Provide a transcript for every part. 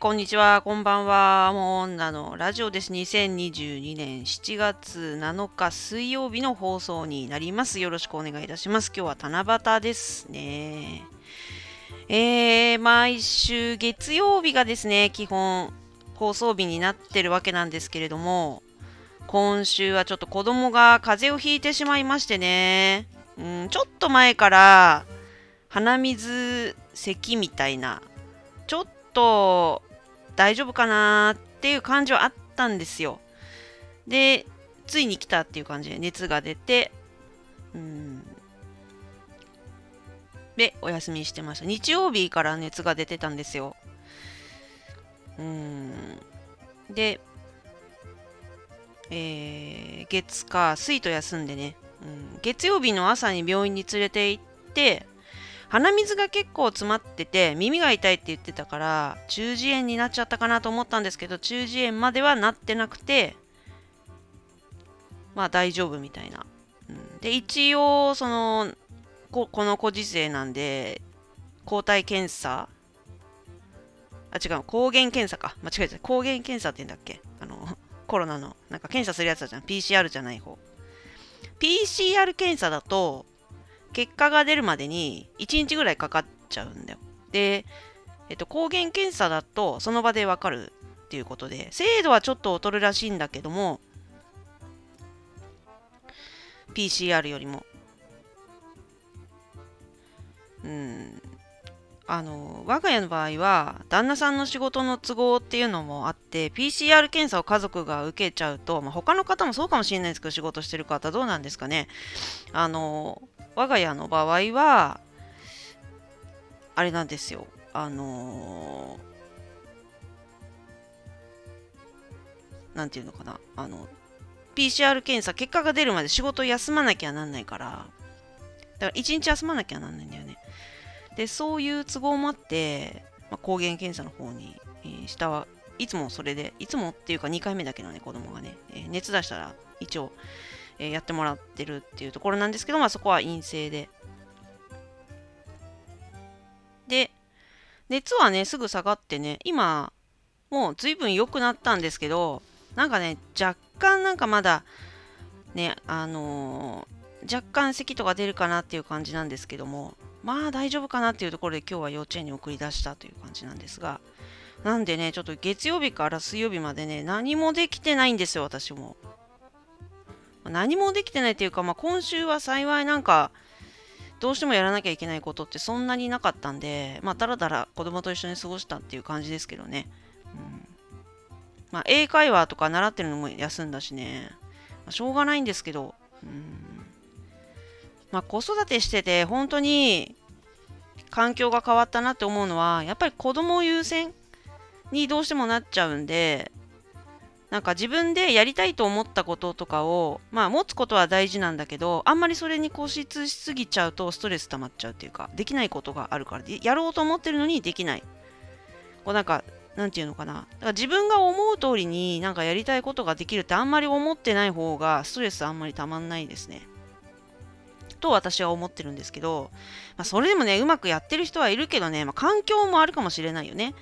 こんにちは、こんばんは。もう女のラジオです。2022年7月7日水曜日の放送になります。よろしくお願いいたします。今日は七夕ですね。えー、毎週月曜日がですね、基本放送日になってるわけなんですけれども、今週はちょっと子供が風邪をひいてしまいましてね、うん、ちょっと前から鼻水咳みたいな、ちょっと大丈夫かなっていう感じはあったんですよ。で、ついに来たっていう感じで熱が出て、うん。で、お休みしてました。日曜日から熱が出てたんですよ。うん。で、えー、月か水と休んでね、うん、月曜日の朝に病院に連れて行って鼻水が結構詰まってて耳が痛いって言ってたから中耳炎になっちゃったかなと思ったんですけど中耳炎まではなってなくてまあ大丈夫みたいな。うん、で一応そのここのご時世なんで抗体検査あ違う抗原検査か。間違えた。抗原検査って言うんだっけ？あのコロナのなんか検査するやつだじゃん。PCR じゃない方。PCR 検査だと結果が出るまでに1日ぐらいかかっちゃうんだよ。で、えっと、抗原検査だとその場でわかるっていうことで、精度はちょっと劣るらしいんだけども、PCR よりも。うん。あの我が家の場合は旦那さんの仕事の都合っていうのもあって PCR 検査を家族が受けちゃうと、まあ、他の方もそうかもしれないですけど仕事してる方どうなんですかね。あの我が家の場合はあれなんですよ。あのなんていうのかな。あの PCR 検査結果が出るまで仕事休まなきゃなんないから。だから1日休まなきゃなんないんだよね。でそういう都合もあって、まあ、抗原検査の方に、えー、下はいつもそれでいつもっていうか2回目だけのね子供がね、えー、熱出したら一応、えー、やってもらってるっていうところなんですけど、まあ、そこは陰性で。で熱はねすぐ下がってね今もう随分良くなったんですけどなんかね若干なんかまだねあのー、若干咳とか出るかなっていう感じなんですけどもまあ大丈夫かなっていうところで今日は幼稚園に送り出したという感じなんですが、なんでね、ちょっと月曜日から水曜日までね、何もできてないんですよ、私も。何もできてないっていうか、まあ、今週は幸いなんか、どうしてもやらなきゃいけないことってそんなになかったんで、まあ、だらだら子供と一緒に過ごしたっていう感じですけどね。うんまあ、英会話とか習ってるのも休んだしね、まあ、しょうがないんですけど、うんまあ、子育てしてて本当に環境が変わったなって思うのはやっぱり子供優先にどうしてもなっちゃうんでなんか自分でやりたいと思ったこととかをまあ持つことは大事なんだけどあんまりそれに固執しすぎちゃうとストレス溜まっちゃうっていうかできないことがあるからやろうと思ってるのにできない。こうなんかなんていうのかな。だから自分が思う通りになんかやりたいことができるってあんまり思ってない方がストレスあんまりたまんないですね。と私は思ってるんですけど、まあ、それでもね、うまくやってる人はいるけどね、まあ、環境もあるかもしれないよね。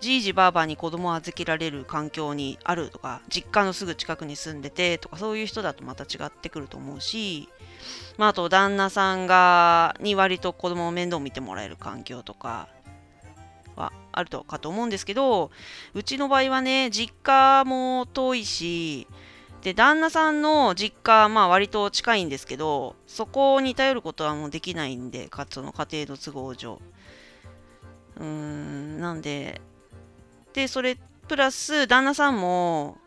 じいじばあばに子供を預けられる環境にあるとか、実家のすぐ近くに住んでてとか、そういう人だとまた違ってくると思うし、まあ、あと旦那さんがに割と子供を面倒見てもらえる環境とかはあるとかと思うんですけど、うちの場合はね、実家も遠いし、で旦那さんの実家はまあ割と近いんですけどそこに頼ることはもうできないんでかつの家庭の都合上。うーんなんででそれプラス旦那さんも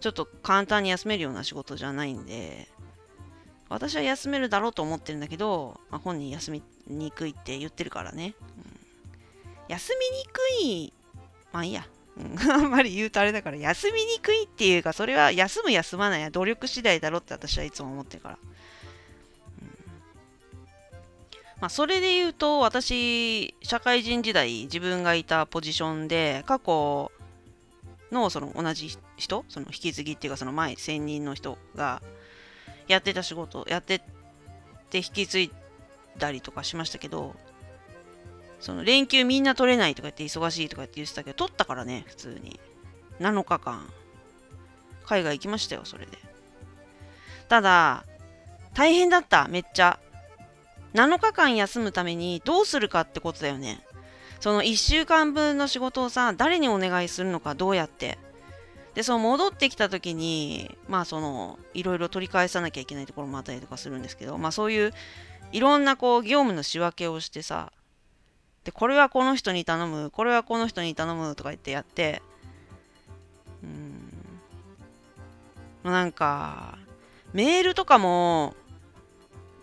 ちょっと簡単に休めるような仕事じゃないんで私は休めるだろうと思ってるんだけど、まあ、本人休みにくいって言ってるからね、うん、休みにくいまあいいや。うん、あんまり言うとあれだから休みにくいっていうかそれは休む休まないは努力次第だろって私はいつも思ってるから、うん、まあそれで言うと私社会人時代自分がいたポジションで過去のその同じ人その引き継ぎっていうかその前専任の人がやってた仕事やってて引き継いだりとかしましたけどその連休みんな取れないとか言って忙しいとか言って言ってたけど取ったからね普通に。7日間。海外行きましたよそれで。ただ大変だった。めっちゃ。7日間休むためにどうするかってことだよね。その1週間分の仕事をさ誰にお願いするのかどうやって。でその戻ってきた時にまあそのいろいろ取り返さなきゃいけないところもあったりとかするんですけどまあそういういろんなこう業務の仕分けをしてさでこれはこの人に頼むこれはこの人に頼むとか言ってやって。うん。なんかメールとかも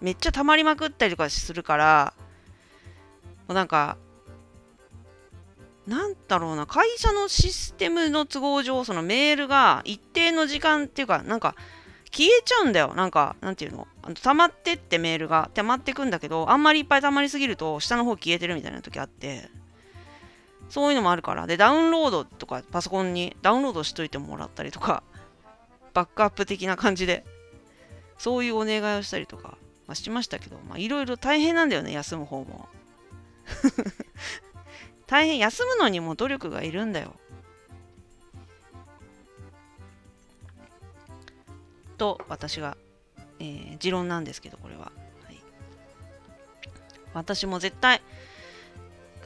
めっちゃ溜まりまくったりとかするからなんかなんだろうな会社のシステムの都合上そのメールが一定の時間っていうかなんか消えちゃうんだよ。なんかなんていうの。あの溜まってってメールが。溜まってくんだけどあんまりいっぱい溜まりすぎると下の方消えてるみたいな時あって。そういうのもあるから。でダウンロードとかパソコンにダウンロードしといてもらったりとか バックアップ的な感じでそういうお願いをしたりとか、まあ、しましたけどいろいろ大変なんだよね休む方も。大変。休むのにも努力がいるんだよ。と私が、えー、持論なんですけどこれは、はい、私も絶対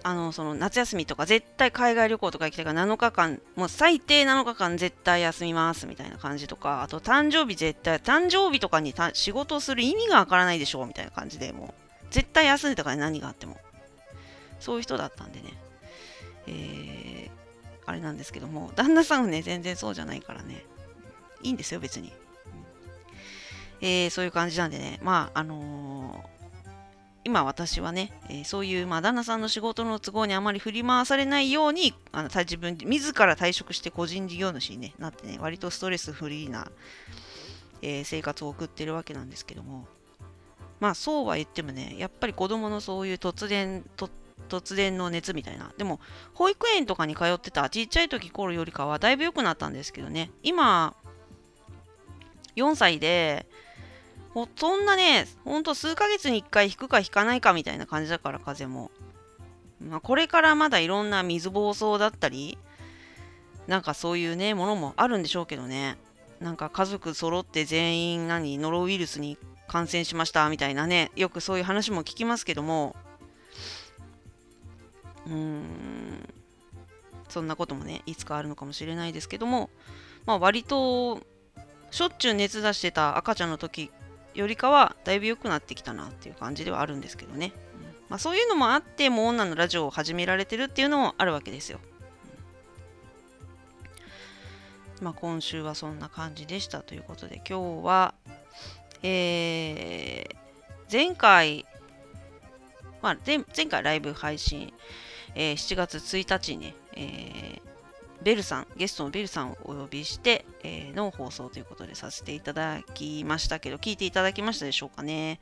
あのその夏休みとか絶対海外旅行とか行きたいから7日間もう最低7日間絶対休みますみたいな感じとかあと誕生日絶対誕生日とかに仕事をする意味がわからないでしょうみたいな感じでもう絶対休んでたから何があっても。そういう人だったんでね。えー、あれなんですけども旦那さんはね全然そうじゃないからね。いいんですよ別に、えー、そういう感じなんでね。まああのー今私はね、えー、そういう、まあ、旦那さんの仕事の都合にあまり振り回されないようにあの自分自ら退職して個人事業主に、ね、なってね割とストレスフリーな、え、生活を送ってるわけなんですけども。まあそうは言ってもねやっぱり子供のそういう突然と突然の熱みたいな。でも保育園とかに通ってたちっちゃい時頃よりかはだいぶ良くなったんですけどね。今4歳でそんなね、ほんと数ヶ月に1回引くか引かないかみたいな感じだから、風も。まあ、これからまだいろんな水暴走だったり、なんかそういうね、ものもあるんでしょうけどね。なんか家族揃って全員何、ノロウイルスに感染しましたみたいなね、よくそういう話も聞きますけども、うーん、そんなこともね、いつかあるのかもしれないですけども、まあ割と、しょっちゅう熱出してた赤ちゃんの時よりかはだいぶ良くなってきたなっていう感じではあるんですけどね、うん。まあ、そういうのもあってもう女のラジオを始められてるっていうのもあるわけですよ、うん。まあ、今週はそんな感じでしたということで今日はえー、前回まあ、前前回ライブ配信、えー、7月1日にね、えーベルさん、ゲストのベルさんをお呼びして、えー、の放送ということでさせていただきましたけど、聞いていただきましたでしょうかね。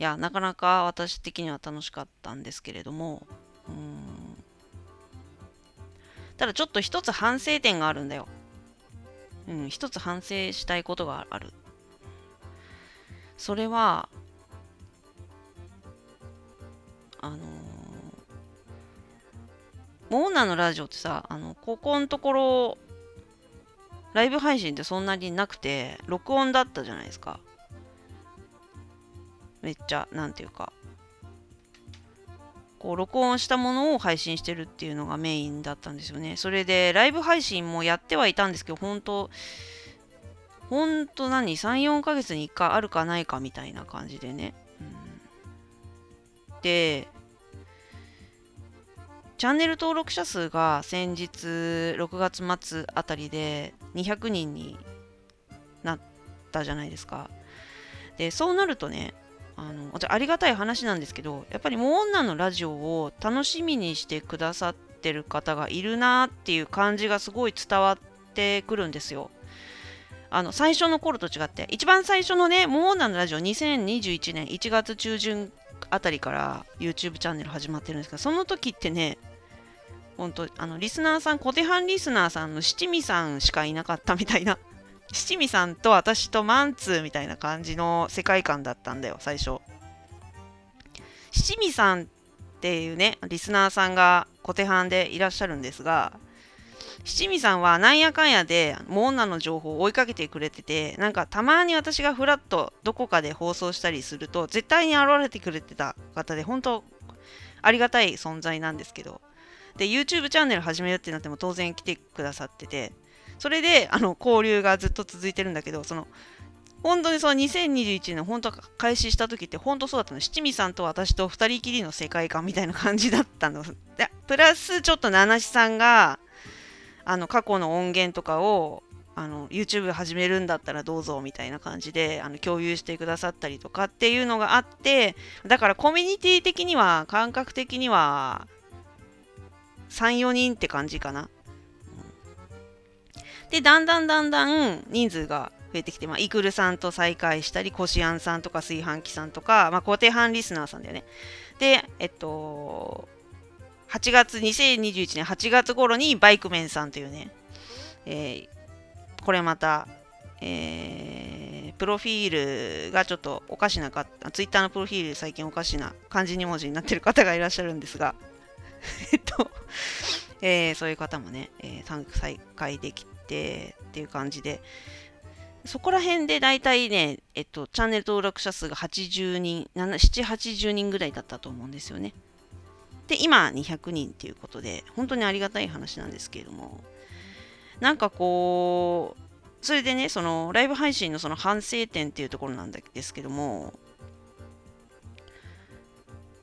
いや、なかなか私的には楽しかったんですけれども、うんただちょっと一つ反省点があるんだよ。うん、一つ反省したいことがある。それは、あのモーナのラジオってさ、あの、ここのところ、ライブ配信ってそんなになくて、録音だったじゃないですか。めっちゃ、なんていうか、こう、録音したものを配信してるっていうのがメインだったんですよね。それで、ライブ配信もやってはいたんですけど、本当本当何 ?3、4ヶ月に1回あるかないかみたいな感じでね。うん、で、チャンネル登録者数が先日6月末あたりで200人になったじゃないですか。で、そうなるとね、あのありがたい話なんですけど、やっぱりもう女のラジオを楽しみにしてくださってる方がいるなっていう感じがすごい伝わってくるんですよ。あの最初の頃と違って、一番最初のね、もう女のラジオ2021年1月中旬あたりから YouTube チャンネル始まってるんですけど、その時ってね、本当あのリスナーさんコテハンリスナーさんの七味さんしかいなかったみたいな。七味さんと私とマンツーみたいな感じの世界観だったんだよ最初。七味さんっていうね、リスナーさんが小手半でいらっしゃるんですが、七味さんはなんやかんやでモーナの情報を追いかけてくれててなんかたまに私がフラッとどこかで放送したりすると絶対に現れてくれてた方で本当ありがたい存在なんですけどで YouTube チャンネル始めるってなっても当然来てくださっててそれであの交流がずっと続いてるんだけどその本当にその2021年本当開始した時って本当そうだったの。七味さんと私と二人きりの世界観みたいな感じだったの。でプラスちょっと七七さんがあの過去の音源とかをあの YouTube 始めるんだったらどうぞみたいな感じであの共有してくださったりとかっていうのがあってだからコミュニティ的には感覚的には34人って感じかな。でだんだんだんだん人数が増えてきて、まあ、イクルさんと再会したり、コシアンさんとか炊飯器さんとか、まあ、固定班リスナーさんだよね。で、えっと、8月、2021年8月頃にバイクメンさんというね、えー、これまた、えー、プロフィールがちょっとおかしなかった、ツイッターのプロフィール最近おかしな漢字2文字になってる方がいらっしゃるんですが、えっと、えー、そういう方もね、えー、再開できてっていう感じで、そこら辺で大体ね、えっと、チャンネル登録者数が80人、7、80人ぐらいだったと思うんですよね。で、今200人っていうことで、本当にありがたい話なんですけれども、なんかこう、それでね、そのライブ配信のその反省点っていうところなんですけども、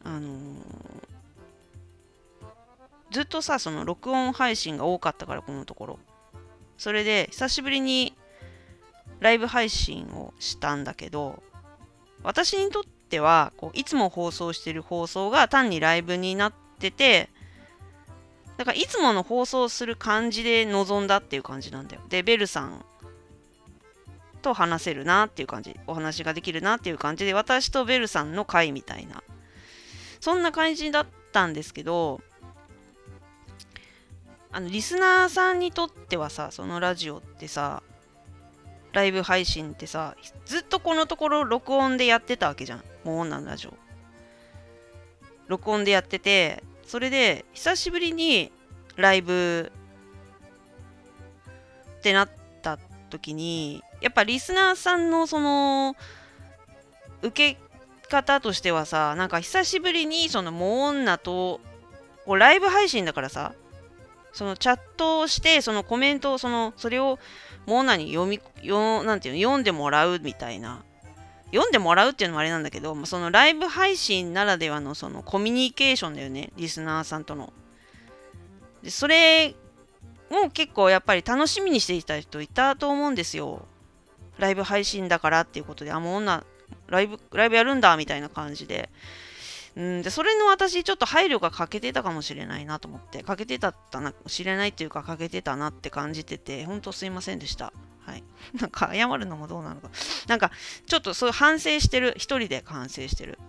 あのずっとさ、その録音配信が多かったから、このところ。それで、久しぶりにライブ配信をしたんだけど、私にとってはこういつも放送してる放送が単にライブになっててだからいつもの放送する感じで臨んだっていう感じなんだよ。で、ベルさんと話せるなっていう感じ、お話ができるなっていう感じで、私とベルさんの会みたいな、そんな感じだったんですけど、あのリスナーさんにとってはさ、そのラジオってさ、ライブ配信ってさ、ずっとこのところ録音でやってたわけじゃん。もう女のラジオ。録音でやってて、それで久しぶりにライブってなった時に、やっぱリスナーさんのその受け方としてはさ、なんか久しぶりにそのもう女と、こうライブ配信だからさ、そのチャットをして、そのコメントを、その、それをモーナに読み、よなんていうの、読んでもらうみたいな読んでもらうっていうのもあれなんだけど、そのライブ配信ならではのそのコミュニケーションだよね、リスナーさんとの。でそれも結構やっぱり楽しみにしていた人いたと思うんですよ。ライブ配信だからっていうことで、あ、もう女、ライブ、ライブやるんだみたいな感じで。うんで、それの私、ちょっと配慮が欠けてたかもしれないなと思って、欠けてたったな、知れないっていうか、欠けてたなって感じてて、本当すいませんでした。はい。なんか謝るのもどうなのか。なんかちょっとそういう反省してる。一人で反省してる。うん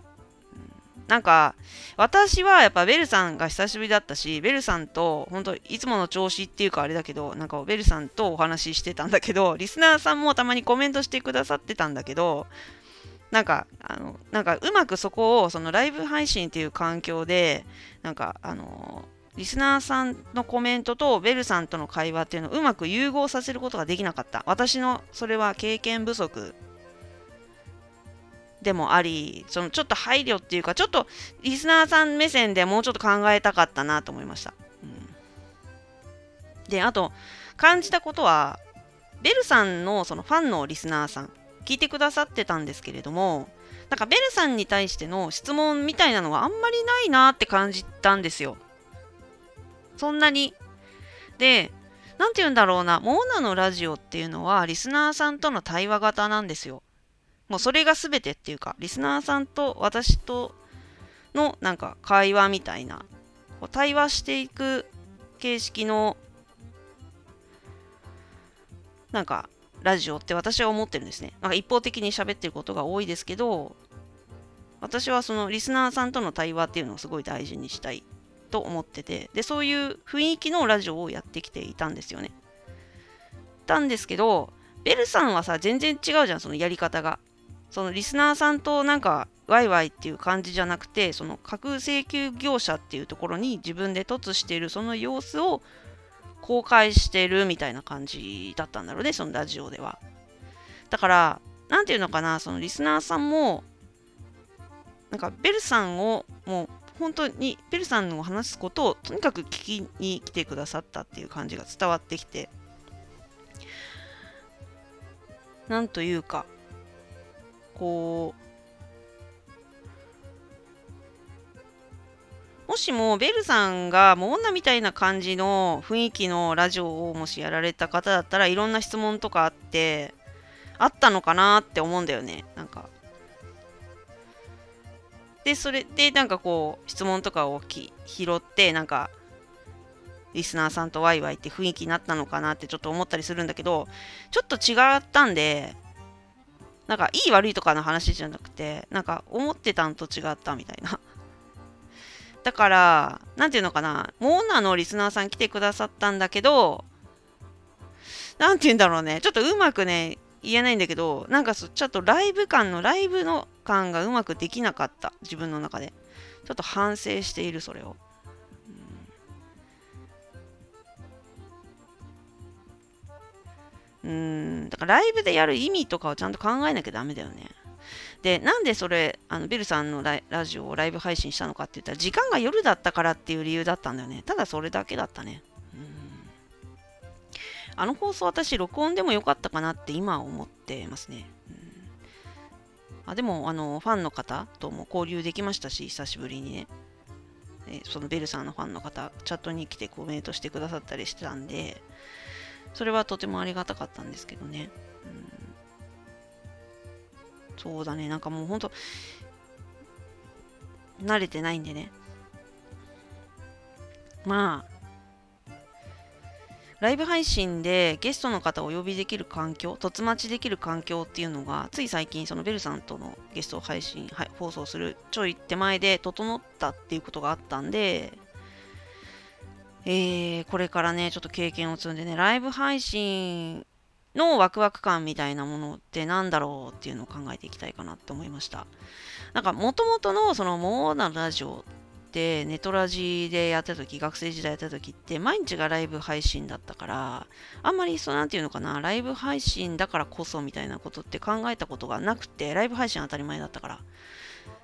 なんか私はやっぱベルさんが久しぶりだったし、ベルさんと本当いつもの調子っていうかあれだけど、なんかベルさんとお話ししてたんだけど、リスナーさんもたまにコメントしてくださってたんだけど、なんか、あの、なんかうまくそこをそのライブ配信っていう環境で、なんかあのリスナーさんのコメントとベルさんとの会話っていうのをうまく融合させることができなかった。私のそれは経験不足でもあり、そのちょっと配慮っていうか、ちょっとリスナーさん目線でもうちょっと考えたかったなと思いました。うん、で、あと、感じたことは、ベルさんのそのファンのリスナーさん、聞いてくださってたんですけれども、なんかベルさんに対しての質問みたいなのがあんまりないなって感じたんですよ。そんなに。で、なんて言うんだろうな、モーナのラジオっていうのは、リスナーさんとの対話型なんですよ。もうそれが全てっていうか、リスナーさんと私とのなんか会話みたいな、対話していく形式の、なんか、ラジオって私は思ってるんですね。なんか一方的に喋ってることが多いですけど、私はそのリスナーさんとの対話っていうのをすごい大事にしたいと思っててでそういう雰囲気のラジオをやってきていたんですよね。たんですけどベルさんはさ全然違うじゃんそのやり方が。そのリスナーさんとなんかワイワイっていう感じじゃなくてその架空請求業者っていうところに自分で凸しているその様子を公開してるみたいな感じだったんだろうねそのラジオでは。だから何て言うのかなそのリスナーさんもなんかベルさんをもう本当にベルさんの話すことをとにかく聞きに来てくださったっていう感じが伝わってきてなんというかこうもしもベルさんがもう女みたいな感じの雰囲気のラジオをもしやられた方だったらいろんな質問とかあってあったのかなって思うんだよねなんかでそれでなんかこう質問とかをき拾ってなんかリスナーさんとワイワイって雰囲気になったのかなってちょっと思ったりするんだけどちょっと違ったんでなんかいい悪いとかの話じゃなくて、なんか思ってたんと違ったみたいな。だから、なんていうのかな、モーナのリスナーさん来てくださったんだけど、なんて言うんだろうね、ちょっとうまくね、言えないんだけど、なんかちょっとライブ感の、ライブの感がうまくできなかった、自分の中で。ちょっと反省している、それを。うん、だからライブでやる意味とかをちゃんと考えなきゃダメだよね。で、なんでそれ、あのベルさんのラジオをライブ配信したのかって言ったら、時間が夜だったからっていう理由だったんだよね。ただそれだけだったね。あの放送私、録音でもよかったかなって今思ってますね。うん、あでもあの、ファンの方とも交流できましたし、久しぶりにね。えそのベルさんのファンの方、チャットに来てコメントしてくださったりしてたんで、それはとてもありがたかったんですけどね。うん、そうだね、なんかもうほんと、慣れてないんでね。まあ、ライブ配信でゲストの方をお呼びできる環境、突待ちできる環境っていうのが、つい最近、そのベルさんとのゲスト配信、はい、放送するちょい手前で整ったっていうことがあったんで、えー、これからね、ちょっと経験を積んでね、ライブ配信のワクワク感みたいなものって何だろうっていうのを考えていきたいかなって思いました。なんか、もともとのそのモーナラジオってネトラジでやった時、学生時代やった時って毎日がライブ配信だったから、あんまりそうなんていうのかな、ライブ配信だからこそみたいなことって考えたことがなくて、ライブ配信当たり前だったから。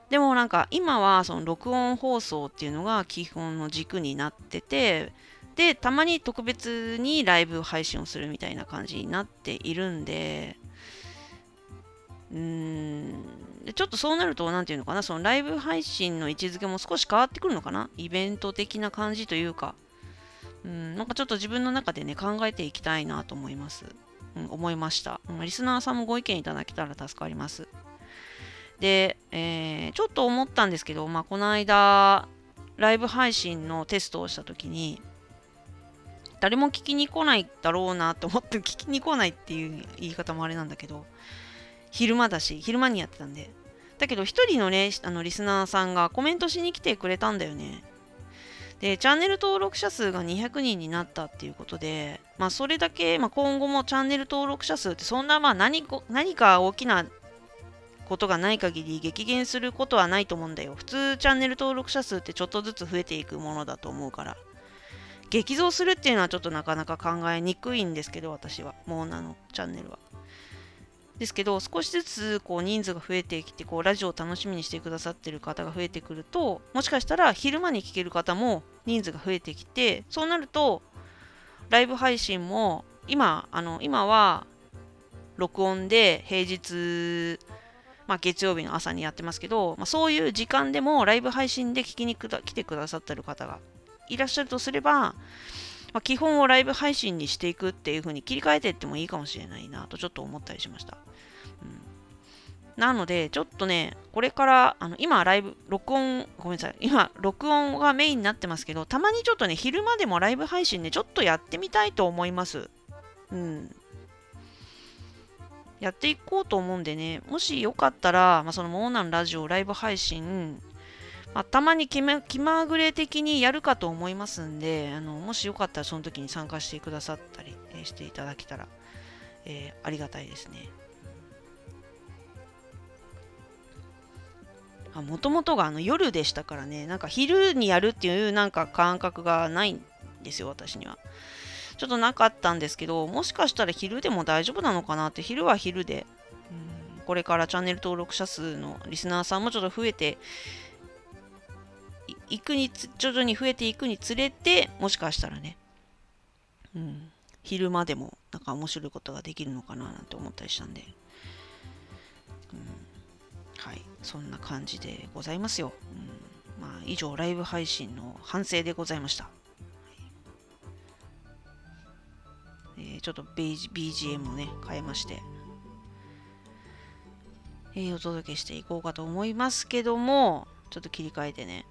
でもなんか今はその録音放送っていうのが基本の軸になっててでたまに特別にライブ配信をするみたいな感じになっているんでうーんちょっとそうなると何て言うのかなそのライブ配信の位置づけも少し変わってくるのかな？イベント的な感じというか。うんなんかちょっと自分の中でね考えていきたいなと思います、うん、思いました、うん、リスナーさんもご意見いただけたら助かります。で、えー、ちょっと思ったんですけど、まあ、この間、ライブ配信のテストをしたときに、誰も聞きに来ないだろうなと思って聞きに来ないっていう言い方もあれなんだけど、昼間だし、昼間にやってたんで。だけど、一人のね、あのリスナーさんがコメントしに来てくれたんだよね。で、チャンネル登録者数が200人になったっていうことで、まあ、それだけ、まあ、今後もチャンネル登録者数ってそんな、まあ何、何か大きなことがない限り激減することはないと思うんだよ。普通チャンネル登録者数ってちょっとずつ増えていくものだと思うから。激増するっていうのはちょっとなかなか考えにくいんですけど、私は。モーナのチャンネルは。ですけど、少しずつこう人数が増えてきて、こうラジオを楽しみにしてくださってる方が増えてくると、もしかしたら昼間に聞ける方も人数が増えてきて、そうなると、ライブ配信も今、あの今は録音で平日まあ、月曜日の朝にやってますけど、まあ、そういう時間でもライブ配信で聞きに来てくださってる方がいらっしゃるとすれば、まあ、基本をライブ配信にしていくっていう風に切り替えていってもいいかもしれないなとちょっと思ったりしました。うん、なので、ちょっとね、これから、あの今、ライブ、録音、ごめんなさい、今、録音がメインになってますけど、たまにちょっとね、昼間でもライブ配信ね、ちょっとやってみたいと思います。うん。やっていこうと思うんでね、もしよかったら、まあ、そのモーナンラジオライブ配信、まあ、たまに気ま気まぐれ的にやるかと思いますんで、あのもしよかったらその時に参加してくださったり、え、していただけたら、えー、ありがたいですね。もともとがあの夜でしたからね、なんか昼にやるっていうなんか感覚がないんですよ、私には。ちょっとなかったんですけど、もしかしたら昼でも大丈夫なのかなって、昼は昼で、これからチャンネル登録者数のリスナーさんもちょっと増えていくに徐々に増えていくにつれて、もしかしたらね、うん、昼間でもなんか面白いことができるのかななんて思ったりしたんで、うん、はい、そんな感じでございますよ。うん、まあ、以上、ライブ配信の反省でございました。えー、ちょっと BGM をね、変えまして、えー、お届けしていこうかと思いますけども、ちょっと切り替えてね、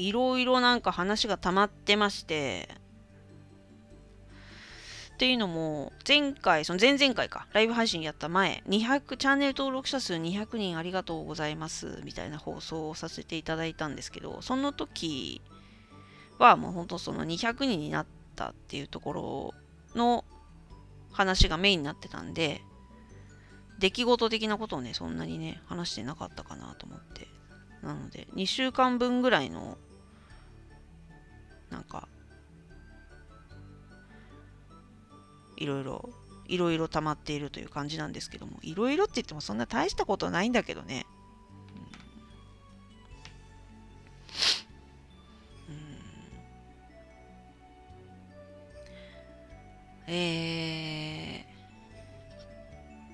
いろいろなんか話が溜まってまして、っていうのも、前回、その前々回か、ライブ配信やった前、200、チャンネル登録者数200人ありがとうございます、みたいな放送をさせていただいたんですけど、その時はもう本当その200人になったっていうところの話がメインになってたんで、出来事的なことをね、そんなにね、話してなかったかなと思って。なので、2週間分ぐらいのなんかいろいろいろいろ溜まっているという感じなんですけどもいろいろって言ってもそんな大したことないんだけどね、うん、えー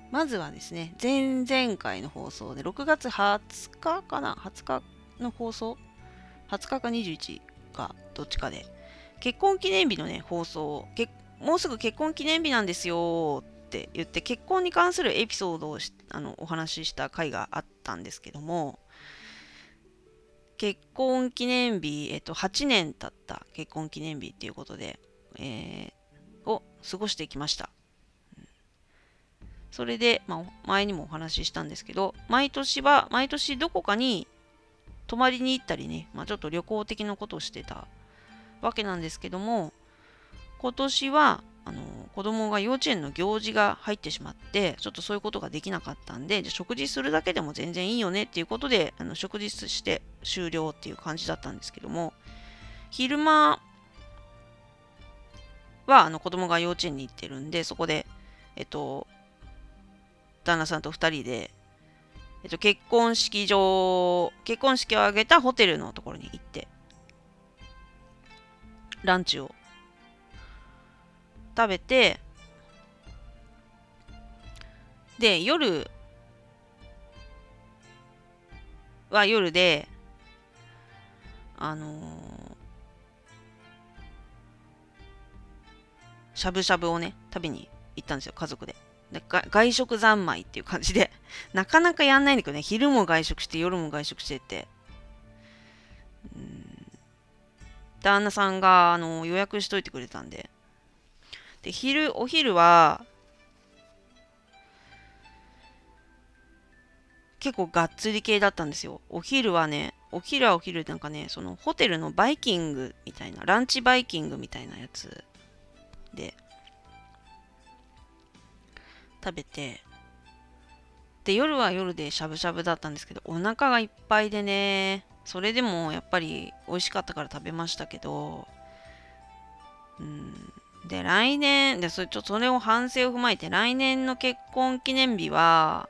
まずはですね、前々回の放送で、6月20日かな ?20 日？の放送 ?20 日か21かどっちかで。結婚記念日のね放送もうすぐ結婚記念日なんですよって言って結婚に関するエピソードをあのお話しした回があったんですけども結婚記念日、えっと、8年経った結婚記念日っていうことで、えー、を過ごしてきました。それで、まあ、前にもお話ししたんですけど、毎年は、毎年どこかに泊まりに行ったりね、まあ、ちょっと旅行的なことをしてたわけなんですけども今年はあの子供が幼稚園の行事が入ってしまってちょっとそういうことができなかったんでじゃ食事するだけでも全然いいよねっていうことであの食事して終了っていう感じだったんですけども昼間はあの子供が幼稚園に行ってるんでそこでえっと旦那さんと2人でえっと、結婚式場、結婚式を挙げたホテルのところに行って、ランチを食べて、で、夜は夜で、あのー、しゃぶしゃぶをね、食べに行ったんですよ、家族で。外食三昧っていう感じで、なかなかやんないんだけどね、昼も外食して夜も外食してて。旦那さんがあの予約しといてくれたんで。で、昼、お昼は、結構がっつり系だったんですよ。お昼はね、お昼はお昼なんかね、そのホテルのバイキングみたいな、ランチバイキングみたいなやつで、食べてで夜は夜でしゃぶしゃぶだったんですけどお腹がいっぱいでねそれでもやっぱり美味しかったから食べましたけどうんで来年でそれちょそれを反省を踏まえて来年の結婚記念日は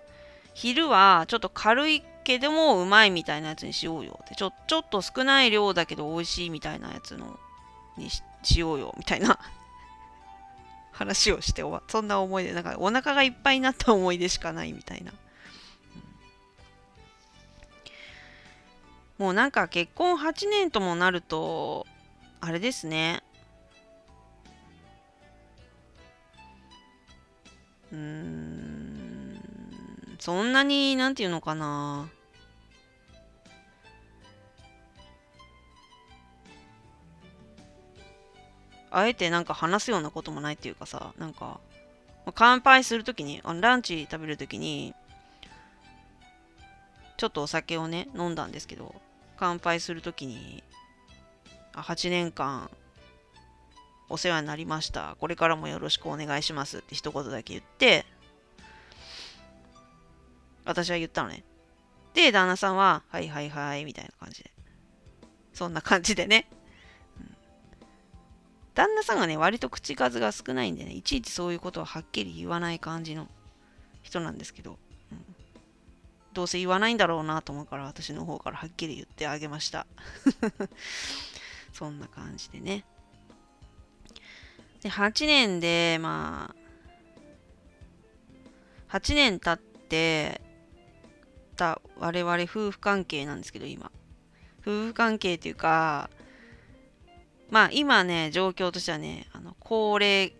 昼はちょっと軽いけどもうまいみたいなやつにしようよ。ってちょちょっと少ない量だけど美味しいみたいなやつのにしようよ。みたいな。話をしてそんな思い出なんかお腹がいっぱいになった思い出しかないみたいな、うん、もうなんか結婚8年ともなるとあれですね。うん。そんなになんていうのかな。あえてなんか話すようなこともないっていうかさなんか乾杯するときにランチ食べるときにちょっとお酒をね飲んだんですけど乾杯するときに8年間お世話になりましたこれからもよろしくお願いしますって一言だけ言って私は言ったのね。で、旦那さんは、はいはいはい、みたいな感じで。そんな感じでね。旦那さんがね、割と口数が少ないんでね、いちいちそういうことをはっきり言わない感じの人なんですけど、うん、どうせ言わないんだろうなと思うから、私の方からはっきり言ってあげました。そんな感じでね。で、8年で、まあ、8年経ってた我々夫婦関係なんですけど、今。夫婦関係っていうか、まあ今ね、状況としてはね、あの高齢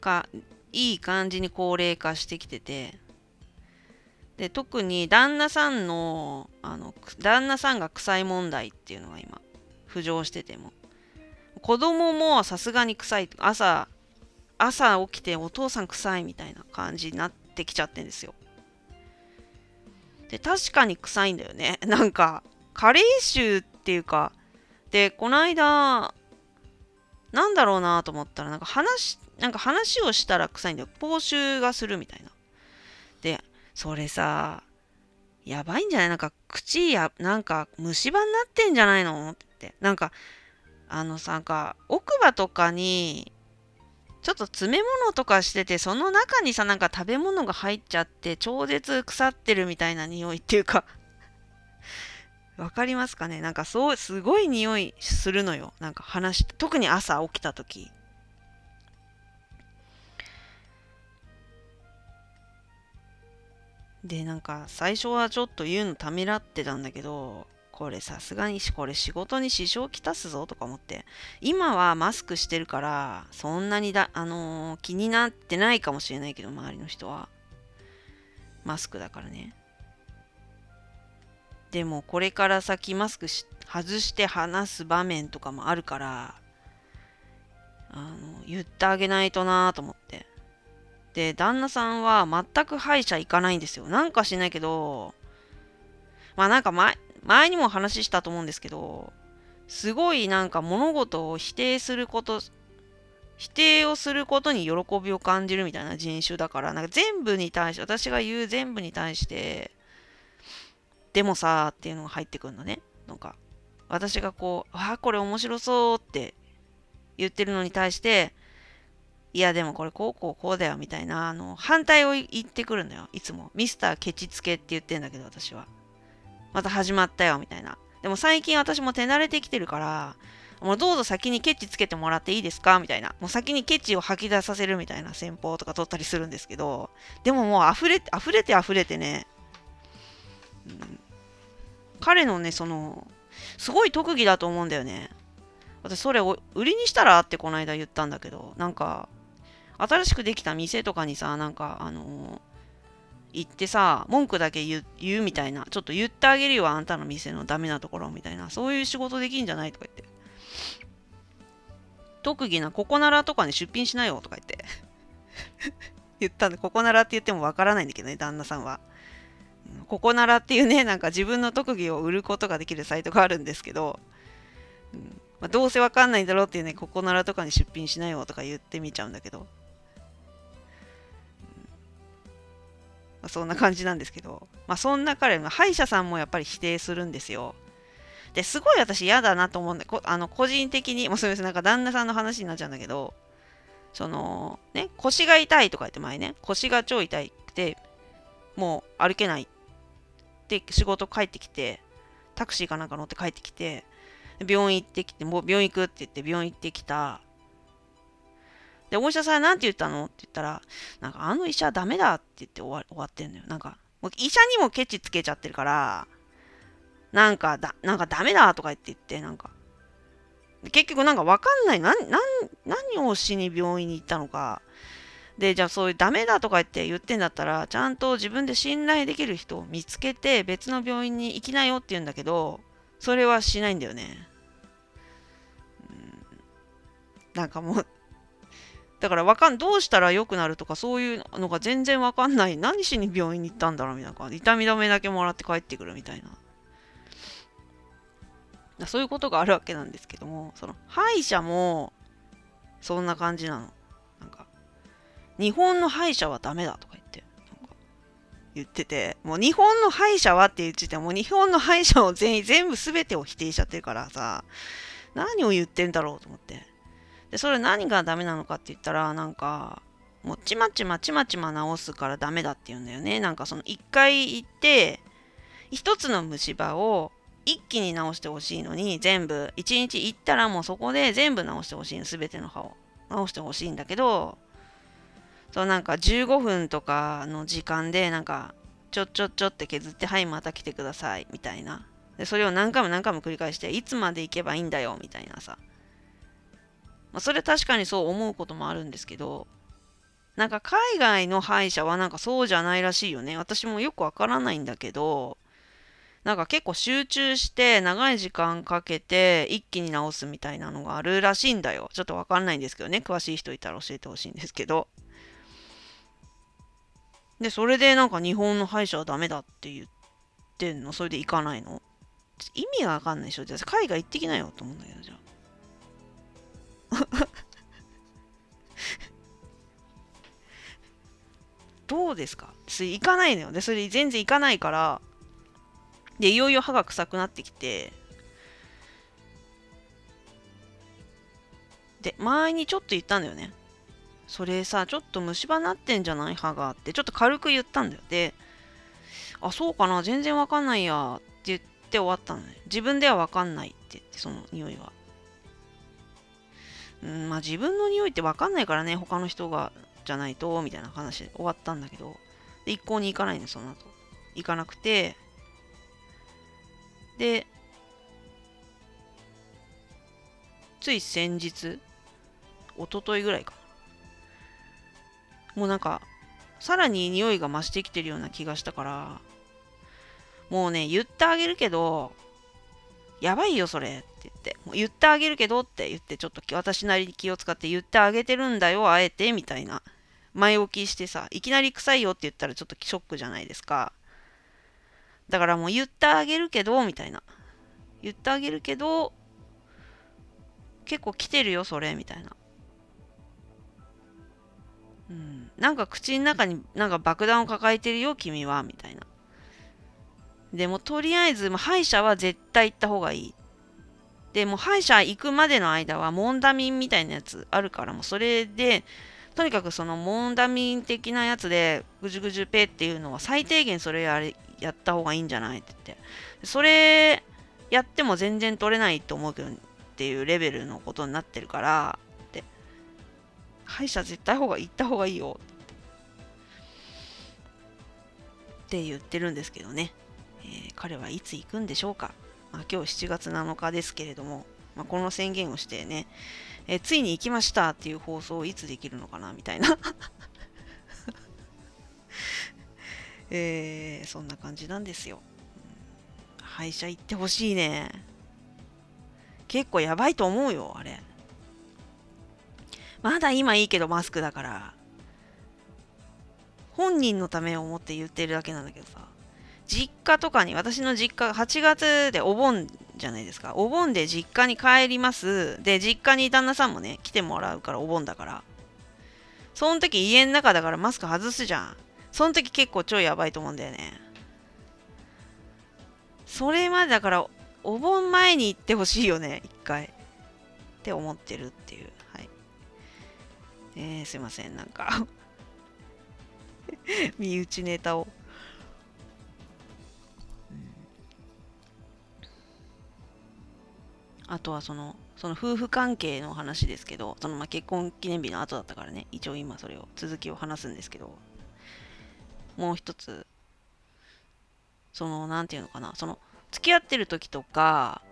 化、いい感じに高齢化してきてて、で特に旦那さんのあの旦那さんが臭い問題っていうのが今浮上してても子供もさすがに臭い朝朝起きてお父さん臭いみたいな感じになってきちゃってんですよ。で確かに臭いんだよね。なんか加齢臭っていうかでこの間なんだろうなと思ったらなんか話なんか話をしたら臭いんだよ。口臭がするみたいな。でそれさやばいんじゃないなんか口やなんか虫歯になってんじゃないのって。なんかあのさなんか奥歯とかにちょっと詰め物とかしててその中にさなんか食べ物が入っちゃって超絶腐ってるみたいな匂いっていうか。わかりますかね？なんかそうすごい匂いするのよ。なんか話特に朝起きた時。でなんか最初はちょっと言うのためらってたんだけどこれさすがにこれ仕事に支障きたすぞとか思って。今はマスクしてるからそんなにだ、あのー、気になってないかもしれないけど周りの人は。マスクだからね。でもこれから先マスクし外して話す場面とかもあるからあの言ってあげないとなと思ってで、旦那さんは全く歯医者行かないんですよ。なんかしないけど、まあなんか前、前にも話したと思うんですけど、すごいなんか物事を否定すること、否定をすることに喜びを感じるみたいな人種だから、なんか全部に対して、私が言う全部に対して、でもさーっていうのが入ってくるのね。なんか、私がこう、あ、これ面白そうって言ってるのに対して、いやでもこれこうこうこうだよみたいなあの反対を言ってくるのよ。いつも。ミスターケチつけって言ってんだけど私は。また始まったよみたいな。でも最近私も手慣れてきてるからもうどうぞ先にケチつけてもらっていいですか？みたいな。もう先にケチを吐き出させるみたいな戦法とか取ったりするんですけどでももう溢れて溢れて溢れてね、彼のねそのすごい特技だと思うんだよね私それを売りにしたらってこの間言ったんだけどなんか新しくできた店とかにさ、なんか、あのー、行ってさ、文句だけ言うみたいな、ちょっと言ってあげるよ、あんたの店のダメなところみたいな、そういう仕事できんじゃないとか言って。特技なここならとかに出品しないよとか言って 言ったんで、ここならって言ってもわからないんだけどね、旦那さんは。ここならっていうね、なんか自分の特技を売ることができるサイトがあるんですけど、うんまあ、どうせわかんないんだろうっていうね、ここならとかに出品しないよとか言ってみちゃうんだけど、まあ、そんな感じなんですけど、まあ、そんな彼の歯医者さんもやっぱり否定するんですよ。ですごい私嫌だなと思うんで、こあの個人的に、もうすみません、なんか旦那さんの話になっちゃうんだけど、その、ね、腰が痛いとか言って前ね、腰が超痛くて、もう歩けないって仕事帰ってきて、タクシーかなんか乗って帰ってきて、病院行ってきて、もう病院行くって言って病院行ってきたで、お医者さんなんて言ったのって言ったら、なんかあの医者ダメだって言って終わ終わってんのよ。なんか、もう医者にもケチつけちゃってるから、なんかだ、なんかダメだとか言って言って、なんか、結局なんかわかんない。な、な、何をしに病院に行ったのか。で、じゃあそういうダメだとか言って言ってんだったら、ちゃんと自分で信頼できる人を見つけて別の病院に行きなよって言うんだけど、それはしないんだよね。うん、なんかもうだからわかん、どうしたら良くなるとかそういうのが全然わかんない。何しに病院に行ったんだろうみたいな感じ。痛み止めだけもらって帰ってくるみたいな。そういうことがあるわけなんですけども、その歯医者もそんな感じなの。日本の歯医者はダメだとか言って。言ってて、もう日本の歯医者はって言っててもう、日本の歯医者を全員、全部全てを否定しちゃってるからさ、何を言ってんだろうと思って。で、それ何がダメなのかって言ったら、なんか、もうちまちまちまちま直すからダメだって言うんだよね。なんかその一回行って、一つの虫歯を一気に直してほしいのに、全部、一日行ったらもうそこで全部直してほしいの、全ての歯を。直してほしいんだけど、そうなんか15分とかの時間でなんかちょっちょっちょって削ってはいまた来てくださいみたいな。でそれを何回も何回も繰り返していつまで行けばいいんだよみたいなさ、まあ、それ確かにそう思うこともあるんですけどなんか海外の歯医者はなんかそうじゃないらしいよね。私もよくわからないんだけどなんか結構集中して長い時間かけて一気に治すみたいなのがあるらしいんだよ。ちょっとわかんないんですけどね。詳しい人いたら教えてほしいんですけど。で、それでなんか日本の歯医者はダメだって言ってんの？それで行かないの？意味がわかんないでしょ？じゃあ海外行ってきなよと思うんだけど、じゃあ。どうですか？それ行かないのよ。で、それ全然行かないから、で、いよいよ歯が臭くなってきて、で、前にちょっと言ったんだよね。それさ、ちょっと虫歯なってんじゃない？歯がって、ちょっと軽く言ったんだよ。で、あ、そうかな、全然わかんないやって言って終わったのね。自分ではわかんないって言って、その匂いは。うん、まあ自分の匂いってわかんないからね、他の人が、じゃないと、みたいな話で終わったんだけど、で、一向に行かないの、その後。行かなくて、で、つい先日、一昨日ぐらいかもうなんか、さらに匂いが増してきてるような気がしたから、もうね、言ってあげるけど、やばいよ、それって言って、もう言ってあげるけどって言って、ちょっと私なりに気を使って言ってあげてるんだよ、あえて、みたいな。前置きしてさ、いきなり臭いよって言ったらちょっとショックじゃないですか。だからもう言ってあげるけど、みたいな。言ってあげるけど、結構来てるよ、それ、みたいな。うん、なんか口の中になんか爆弾を抱えてるよ君はみたいな。でもとりあえず、ま歯医者は絶対行った方がいい。でも歯医者行くまでの間はモンダミンみたいなやつあるからもうそれでとにかくそのモンダミン的なやつでぐじゅぐじゅペっていうのは最低限それやれやった方がいいんじゃないって言って。それやっても全然取れないと思うけどっていうレベルのことになってるから歯医者絶対方が行った方がいいよ。って言ってるんですけどね、えー、彼はいつ行くんでしょうか、まあ、今日7月7日ですけれども、まあ、この宣言をしてね、えー、ついに行きましたっていう放送をいつできるのかなみたいな。えー、そんな感じなんですよ、歯医者行ってほしいね。結構やばいと思うよあれ。まだ今いいけどマスクだから。本人のためを思って言ってるだけなんだけどさ。実家とかに、私の実家が8月でお盆じゃないですか。お盆で実家に帰ります。で、実家に旦那さんもね、来てもらうからお盆だから。その時家の中だからマスク外すじゃん。その時結構超やばいと思うんだよね。それまでだから、お盆前に行ってほしいよね、一回。って思ってるっていう。えー、すいません、なんか。身内ネタを。あとはその、その夫婦関係の話ですけど、そのまあ結婚記念日の後だったからね、一応今それを続きを話すんですけど、もう一つ、その、なんていうのかな、その、付き合ってる時とか、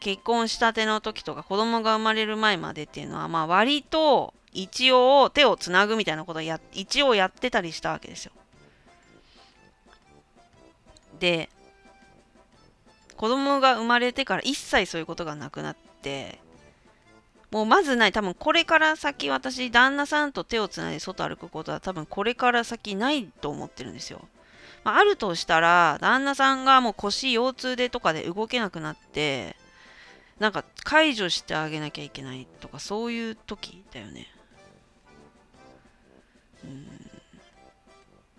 結婚したての時とか、子供が生まれる前までっていうのは、まあ割と、一応手をつなぐみたいなことをや一応やってたりしたわけですよ。で子供が生まれてから一切そういうことがなくなってもうまずない多分これから先私旦那さんと手をつないで外歩くことは多分これから先ないと思ってるんですよ。まあ、るとしたら旦那さんがもう腰腰痛でとかで動けなくなってなんか解除してあげなきゃいけないとかそういう時だよね。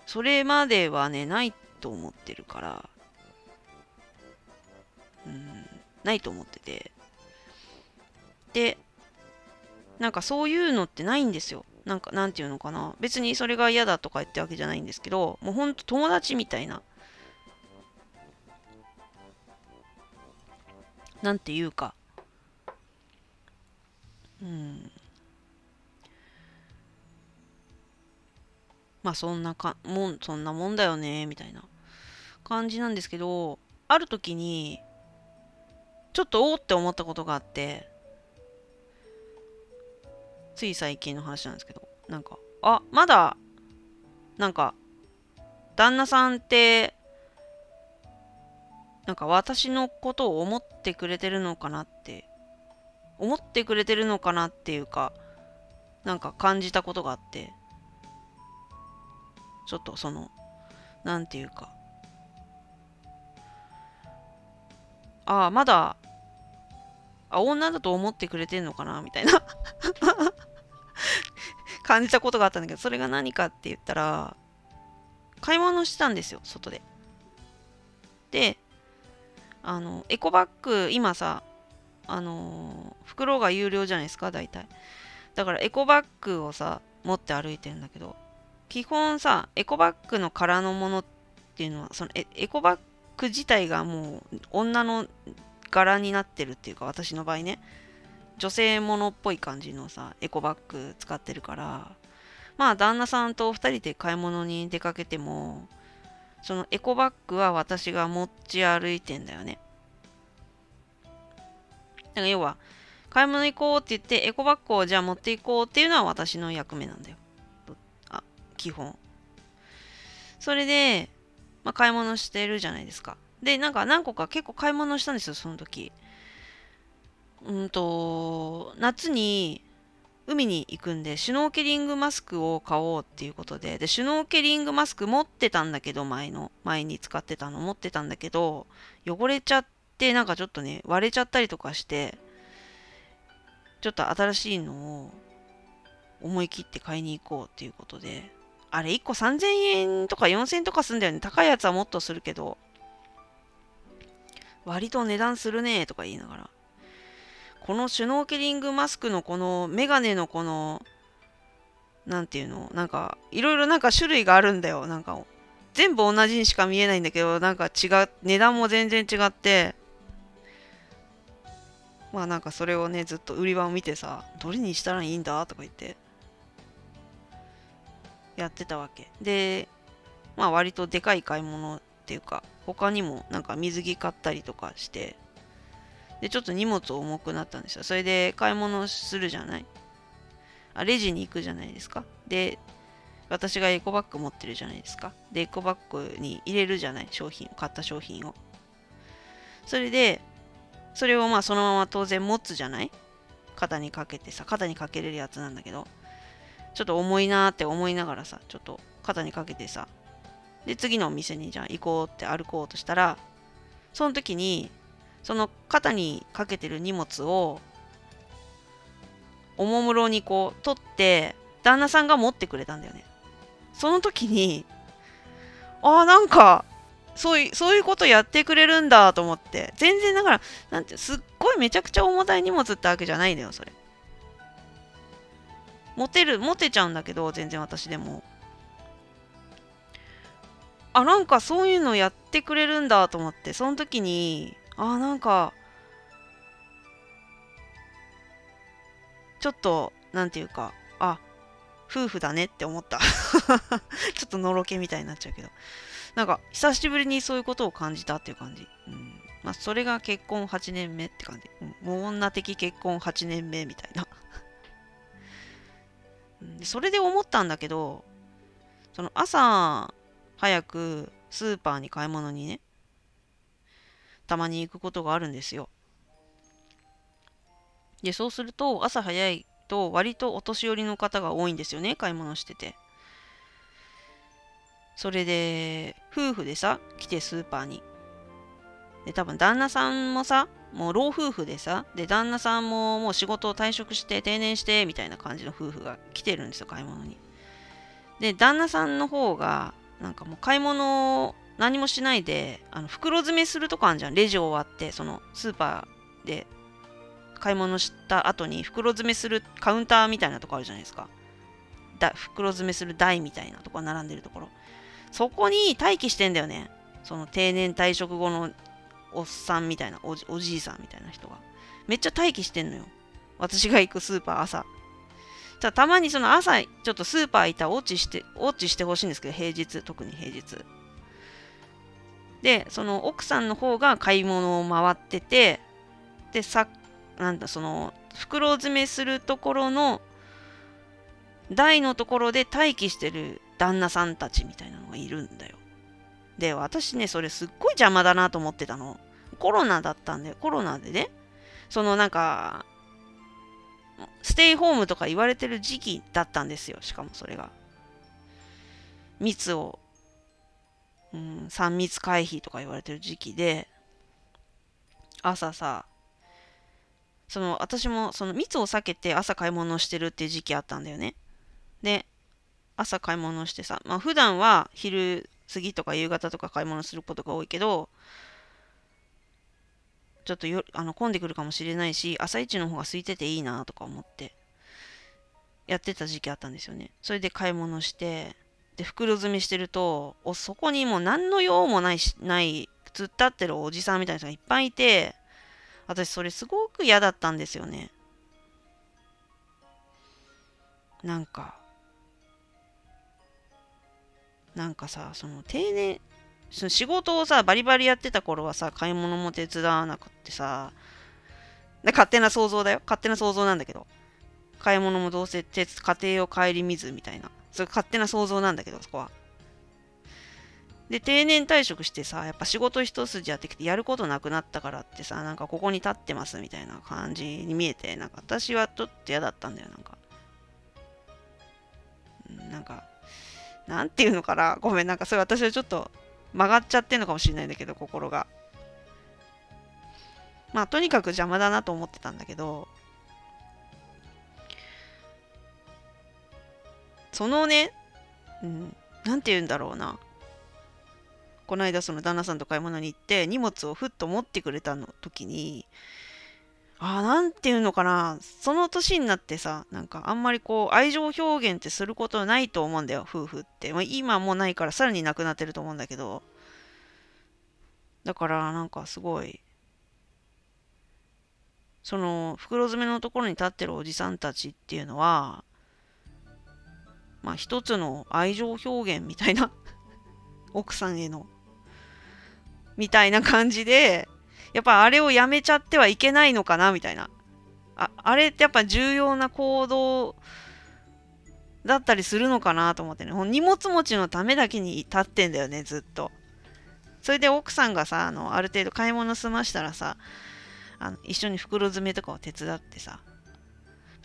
それまではねないと思ってるからうんないと思ってて。でなんかそういうのってないんですよ。なんかなんていうのかな。別にそれが嫌だとか言ってわけじゃないんですけどもうほんと友達みたいななんていうか。うん。まあそんなかもんそんなもんだよねみたいな感じなんですけどある時にちょっとおおって思ったことがあってつい最近の話なんですけどなんかあまだなんか旦那さんってなんか私のことを思ってくれてるのかなって思ってくれてるのかなっていうかなんか感じたことがあって。ちょっとその、なんていうか、ああ、まだ、あ、女だと思ってくれてんのかな？みたいな 感じたことがあったんだけど、それが何かって言ったら、買い物したんですよ、外で。で、あの、エコバッグ、今さ、あの袋が有料じゃないですか、大体。だからエコバッグをさ、持って歩いてるんだけど、基本さエコバッグの空のものっていうのはそのエコバッグ自体がもう女の柄になってるっていうか私の場合ね。女性ものっぽい感じのさエコバッグ使ってるから。まあ旦那さんと2人で買い物に出かけてもそのエコバッグは私が持ち歩いてんだよね。だから要は買い物行こうって言ってエコバッグをじゃあ持っていこうっていうのは私の役目なんだよ。基本。それで、まあ、買い物してるじゃないですか。で、なんか何個か結構買い物したんですよ、その時。うんと、夏に海に行くんで、シュノーケリングマスクを買おうっていうことで、で、シュノーケリングマスク持ってたんだけど、前の、前に使ってたの持ってたんだけど、汚れちゃって、なんかちょっとね、割れちゃったりとかして、ちょっと新しいのを思い切って買いに行こうっていうことで、あれ1個3000円とか4000円とかすんだよね。高いやつはもっとするけど、割と値段するねとか言いながら。このシュノーケリングマスクのこのメガネのこの、なんていうの？なんか、いろいろなんか種類があるんだよ。なんか、全部同じにしか見えないんだけど、なんか違う、値段も全然違って、まあなんかそれをね、ずっと売り場を見てさ、どれにしたらいいんだ？とか言って、やってたわけ。でまあ割とでかい買い物っていうか他にもなんか水着買ったりとかしてでちょっと荷物重くなったんですよ。それで買い物するじゃない？あレジに行くじゃないですか？で私がエコバッグ持ってるじゃないですか？でエコバッグに入れるじゃない？商品買った商品を。それでそれをまあそのまま当然持つじゃない？肩にかけてさ肩にかけれるやつなんだけどちょっと重いなって思いながらさ、ちょっと肩にかけてさ、で、次のお店にじゃあ行こうって歩こうとしたら、その時に、その肩にかけてる荷物を、おもむろにこう取って、旦那さんが持ってくれたんだよね。その時に、ああ、なんか、そういう、そういうことやってくれるんだと思って、全然だから、なんて、すっごいめちゃくちゃ重たい荷物ってわけじゃないんだよ、それ。モテるモテちゃうんだけど全然私でも。あなんかそういうのやってくれるんだと思って。その時にあなんかちょっとなんていうかあ夫婦だねって思った。ちょっとのろけみたいになっちゃうけど。なんか久しぶりにそういうことを感じたっていう感じ、うん。まあ、それが結婚8年目って感じ、うん、もう女的結婚8年目みたいな。それで思ったんだけどその朝早くスーパーに買い物にねたまに行くことがあるんですよ。でそうすると朝早いと割とお年寄りの方が多いんですよね買い物してて。それで夫婦でさ来てスーパーに。で多分旦那さんもさもう老夫婦でさで旦那さんももう仕事を退職して定年してみたいな感じの夫婦が来てるんですよ買い物に。で旦那さんの方がなんかもう買い物を何もしないであの袋詰めするとこあるじゃんレジ終わってそのスーパーで買い物した後に袋詰めするカウンターみたいなとこあるじゃないですか。だ袋詰めする台みたいなとこ並んでるところ。そこに待機してんだよね。その定年退職後のおっさんみたいなおじおじいさんみたいな人が。めっちゃ待機してんのよ。私が行くスーパー朝。じゃたまにその朝ちょっとスーパー行ったらウォッチしてウォッチしてほしいんですけど平日特に平日。でその奥さんの方が買い物を回っててでさなんだその袋詰めするところの台のところで待機してる旦那さんたちみたいなのがいるんだよ。で私ねそれすっごい邪魔だなと思ってたの。コロナだったんでコロナでねそのなんかステイホームとか言われてる時期だったんですよしかもそれが。密を、うん、3密回避とか言われてる時期で朝さその私もその密を避けて朝買い物してるっていう時期あったんだよね。で朝買い物してさまあ普段は昼過ぎとか夕方とか買い物することが多いけどちょっとよあの混んでくるかもしれないし朝一の方が空いてていいなとか思ってやってた時期あったんですよね。それで買い物してで袋詰めしてるとおそこにもう何の用もないしない突っ立ってるおじさんみたいな人がいっぱいいて私それすごく嫌だったんですよね。なんかなんかさその定年その仕事をさバリバリやってた頃はさ買い物も手伝わなくってさ勝手な想像だよ。勝手な想像なんだけど。買い物もどうせ家庭を顧みずみたいな。それ勝手な想像なんだけどそこは。で定年退職してさやっぱ仕事一筋やってきてやることなくなったからってさなんかここに立ってますみたいな感じに見えてなんか私はちょっと嫌だったんだよなんか。なんかなんていうのかな。ごめんなんかそれ私はちょっと曲がっちゃってんのかもしれないんだけど心が。まあとにかく邪魔だなと思ってたんだけどそのね、うん、なんて言うんだろうな。この間その旦那さんと買い物に行って荷物をふっと持ってくれたの時にあなんていうのかな。その年になってさなんかあんまりこう愛情表現ってすることないと思うんだよ夫婦って、まあ、今もないからさらになくなってると思うんだけど。だからなんかすごいその袋詰めのところに立ってるおじさんたちっていうのはまあ一つの愛情表現みたいな奥さんへのみたいな感じでやっぱあれをやめちゃってはいけないのかなみたいな。ああれってやっぱ重要な行動だったりするのかなと思ってね。荷物持ちのためだけに立ってんだよね、ずっと。それで奥さんがさ、あのある程度買い物済ましたらさ、あの一緒に袋詰めとかを手伝ってさ、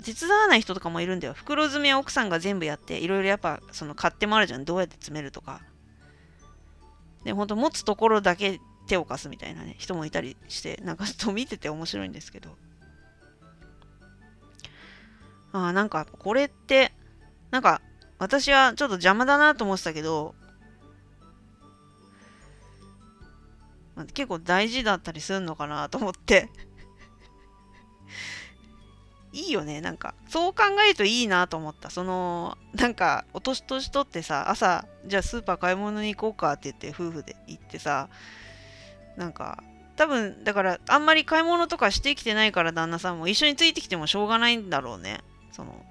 手伝わない人とかもいるんだよ。袋詰めは奥さんが全部やって、いろいろやっぱその買ってもあるじゃん。どうやって詰めるとか。で、ほんと持つところだけ手を貸すみたいなね、人もいたりして、なんかちょっと見てて面白いんですけど。ああ、なんかこれって、なんか私はちょっと邪魔だなと思ってたけど、まあ、結構大事だったりするのかなと思って。いいよねなんか。そう考えるといいなと思った。そのなんかお年年取ってさ朝じゃあスーパー買い物に行こうかって言って夫婦で行ってさなんか多分だからあんまり買い物とかしてきてないから旦那さんも一緒についてきてもしょうがないんだろうね。その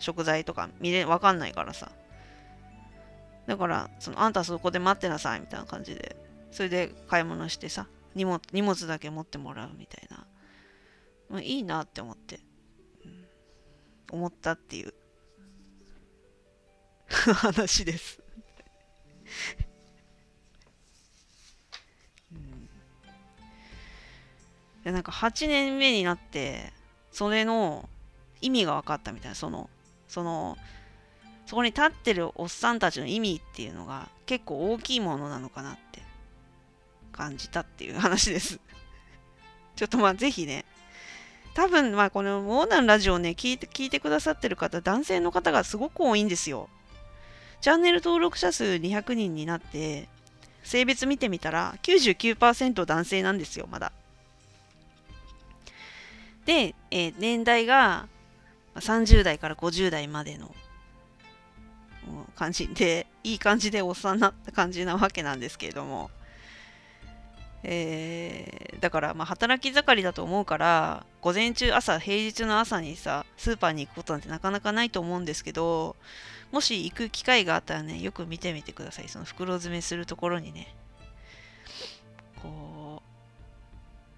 食材とか見れわかんないからさ。だからそのあんたそこで待ってなさいみたいな感じで。それで買い物してさ荷物荷物だけ持ってもらうみたいな、まあ、いいなって思って、うん、思ったっていう。話です。でなんか8年目になってそれの意味が分かったみたいな。そのそのそこに立ってるおっさんたちの意味っていうのが結構大きいものなのかなって。感じたっていう話です。ちょっとまあぜひね多分まあこのモーナンラジオね聞いて聞いてくださってる方男性の方がすごく多いんですよ。チャンネル登録者数200人になって性別見てみたら99%男性なんですよまだ。で、えー、年代が30代から50代までの感じでいい感じでおっさんなった感じなわけなんですけれども。えー、だからまあ働き盛りだと思うから午前中朝平日の朝にさスーパーに行くことなんてなかなかないと思うんですけどもし行く機会があったらねよく見てみてください。その袋詰めするところにね。こ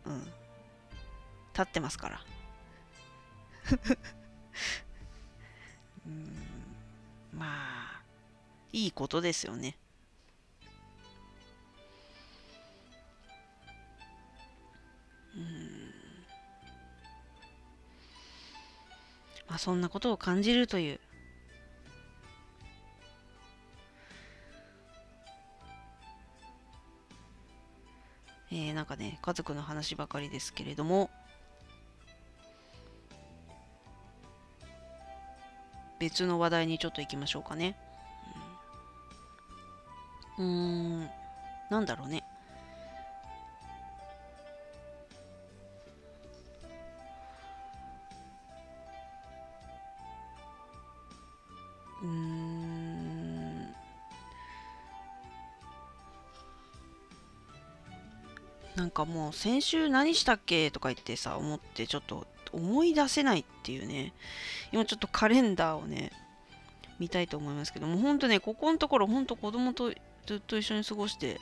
ううん。立ってますから。うんまあいいことですよね。まあ、そんなことを感じるという。えー、なんかね家族の話ばかりですけれども。別の話題にちょっと行きましょうかね。うん。うん。なんだろうね。うん。なんかもう先週何したっけ？とか言ってさ思ってちょっと思い出せないっていうね今ちょっとカレンダーをね見たいと思いますけどもほんとねここのところほんと子供とずっと一緒に過ごして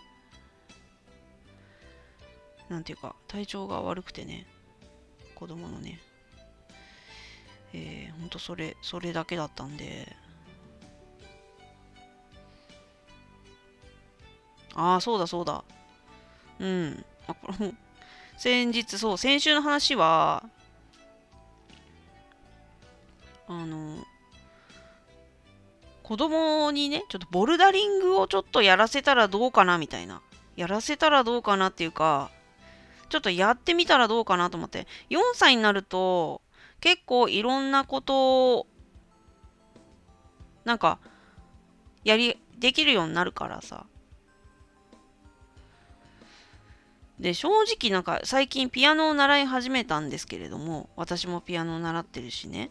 なんていうか体調が悪くてね子供のねえー、ほんとそれそれだけだったんでああそうだそうだ。うん。あこれ先日そう先週の話はあの子供にねちょっとボルダリングをちょっとやらせたらどうかなみたいな。やらせたらどうかなっていうかちょっとやってみたらどうかなと思って。4歳になると結構いろんなことをなんかやりできるようになるからさ。で正直なんか最近ピアノを習い始めたんですけれども私もピアノを習ってるしね。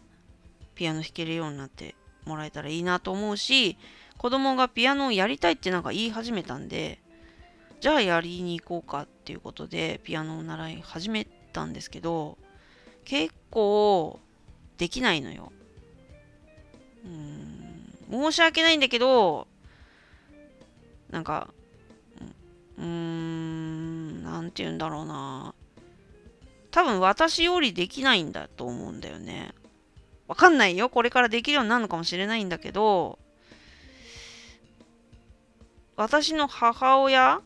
ピアノ弾けるようになってもらえたらいいなと思うし子供がピアノをやりたいってなんか言い始めたんでじゃあやりに行こうかっていうことでピアノを習い始めたんですけど結構できないのよ。うん申し訳ないんだけどなんかうーん何て言うんだろうな多分私よりできないんだと思うんだよね。わかんないよ。これからできるようになるのかもしれないんだけど、私の母親、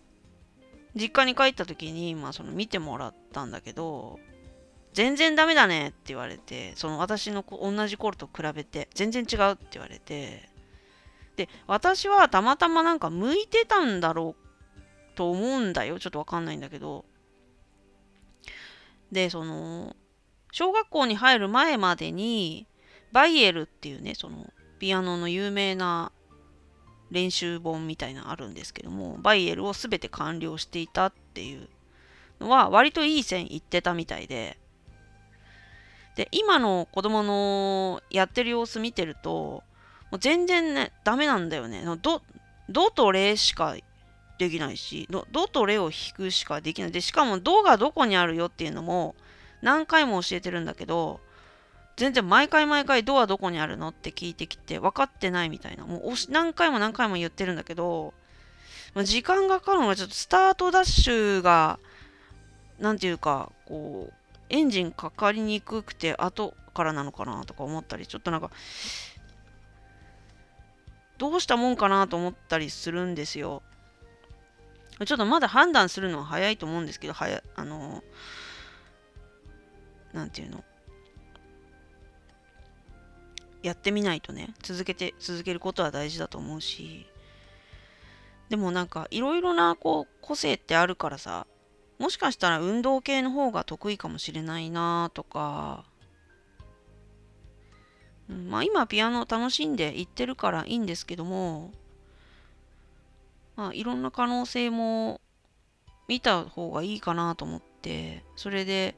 実家に帰った時に、まあその見てもらったんだけど、全然ダメだねって言われて、その私の同じ頃と比べて、全然違うって言われて、で、私はたまたまなんか向いてたんだろうと思うんだよ。ちょっとわかんないんだけど。で、その、小学校に入る前までに、バイエルっていうね、その、ピアノの有名な練習本みたいなのあるんですけども、バイエルを全て完了していたっていうのは、割といい線いってたみたいで、で、今の子供のやってる様子見てると、もう全然ね、ダメなんだよね。ド、ドとレしかできないし、ドドとレを弾くしかできない。で、しかもドがどこにあるよっていうのも何回も教えてるんだけど、全然毎回毎回ドアどこにあるのって聞いてきて分かってないみたいな。もう何回も何回も言ってるんだけど、まあ、時間がかかるのがちょっとスタートダッシュが、なんていうか、こう、エンジンかかりにくくて後からなのかなとか思ったり、ちょっとなんか、どうしたもんかなと思ったりするんですよ。ちょっとまだ判断するのは早いと思うんですけど、はや、あの、なんていうの？やってみないとね、続けて、続けることは大事だと思うし、でもなんか、いろいろな、こう、個性ってあるからさ、もしかしたら運動系の方が得意かもしれないなとか、うん、まあ今ピアノ楽しんでいってるからいいんですけどもまあいろんな可能性も見た方がいいかなと思ってそれで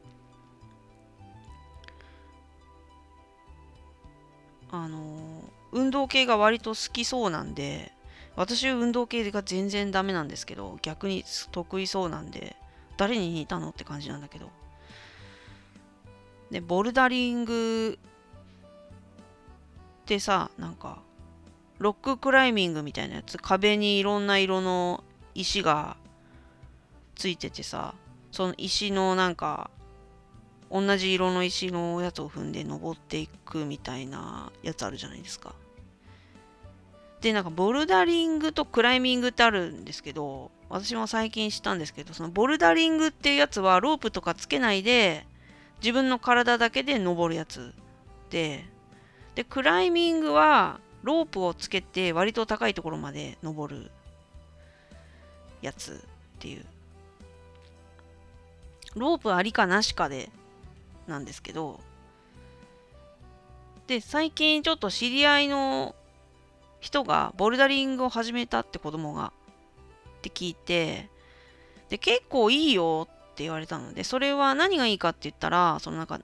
あの運動系が割と好きそうなんで私運動系が全然ダメなんですけど逆に得意そうなんで誰に似たのって感じなんだけど。でボルダリングってさなんかロッククライミングみたいなやつ壁にいろんな色の石がついててさその石のなんか同じ色の石のやつを踏んで登っていくみたいなやつあるじゃないですか。でなんかボルダリングとクライミングってあるんですけど私も最近知ったんですけどそのボルダリングっていうやつはロープとかつけないで自分の体だけで登るやつででクライミングはロープをつけて割と高いところまで登るやつっていうロープありかなしかでなんですけどで最近ちょっと知り合いの人がボルダリングを始めたって子供がって聞いてで結構いいよって言われたのでそれは何がいいかって言ったらそのなんか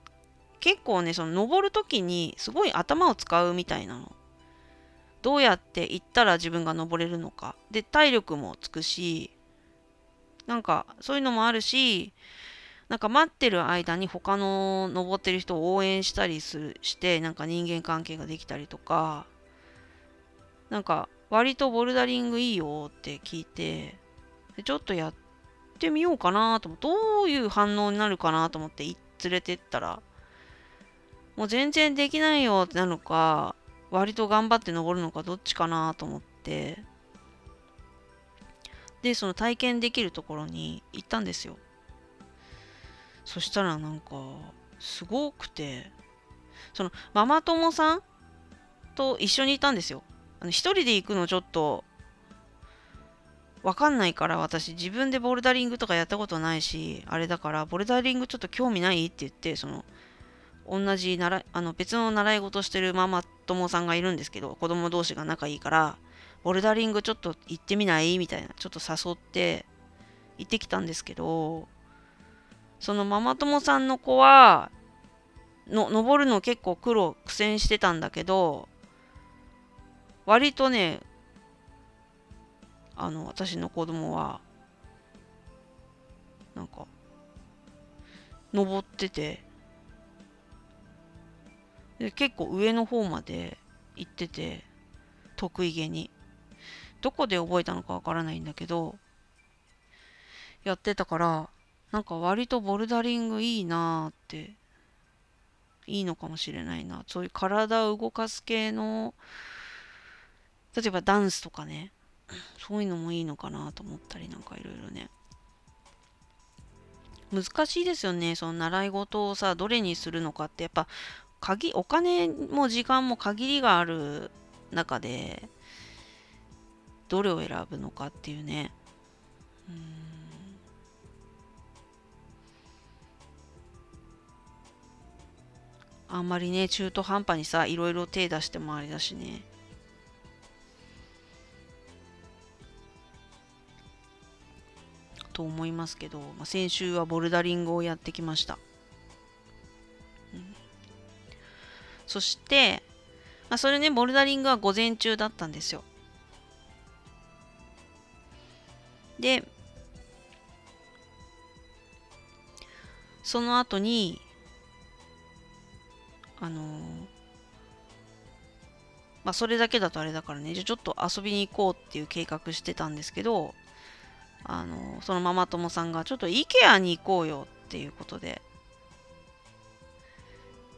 結構ねその登る時にすごい頭を使うみたいなの。どうやって行ったら自分が登れるのか。で体力もつくしなんかそういうのもあるしなんか待ってる間に他の登ってる人を応援したりするしてなんか人間関係ができたりとかなんか割とボルダリングいいよって聞いてちょっとやってみようかなと思どういう反応になるかなと思って連れてったらもう全然できないよってなのか割と頑張って登るのかどっちかなと思ってでその体験できるところに行ったんですよ。そしたらなんかすごくてそのママ友さんと一緒にいたんですよ。あの一人で行くのちょっとわかんないから私自分でボルダリングとかやったことないしあれだからボルダリングちょっと興味ないって言ってその同じ習いあの別の習い事してるママ友さんがいるんですけど子供同士が仲いいからボルダリングちょっと行ってみない？みたいなちょっと誘って行ってきたんですけどそのママ友さんの子はの登るの結構苦労苦戦してたんだけど割とねあの私の子供はなんか登っててで結構上の方まで行ってて得意げに。どこで覚えたのかわからないんだけどやってたからなんか割とボルダリングいいなーっていいのかもしれないな。そういう体を動かす系の例えばダンスとかねそういうのもいいのかなと思ったりなんかいろいろね。難しいですよね。その習い事をさどれにするのかってやっぱ鍵お金も時間も限りがある中でどれを選ぶのかっていうね。うん。あんまりね中途半端にさいろいろ手出してもあれだしね。と思いますけど、まあ、先週はボルダリングをやってきました、そして、まあ、それねボルダリングは午前中だったんですよ。でその後にあのー、まあそれだけだとあれだからね。じゃちょっと遊びに行こうっていう計画してたんですけどあのー、そのママ友さんがちょっと IKEA に行こうよっていうことで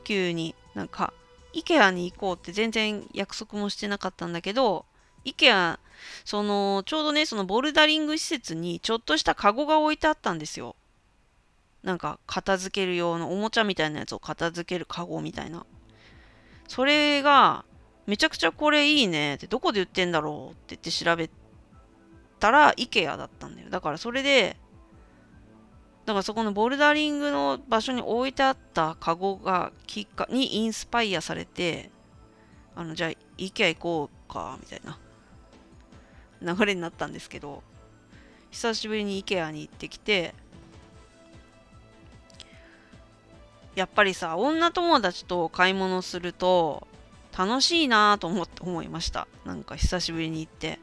急になんか IKEA に行こうって全然約束もしてなかったんだけど IKEA そのちょうどねそのボルダリング施設にちょっとしたカゴが置いてあったんですよ。なんか片付ける用のおもちゃみたいなやつを片付けるカゴみたいな。それが、めちゃくちゃこれいいねって、どこで売ってんだろうって言って調べたら、IKEA だったんだよ。だからそれで、だからそこのボルダリングの場所に置いてあったカゴがきっかにインスパイアされてあのじゃあ IKEA 行こうかみたいな 流れになったんですけど久しぶりに IKEA に行ってきてやっぱりさ女友達と買い物すると楽しいなぁと思って思いました。なんか久しぶりに行って。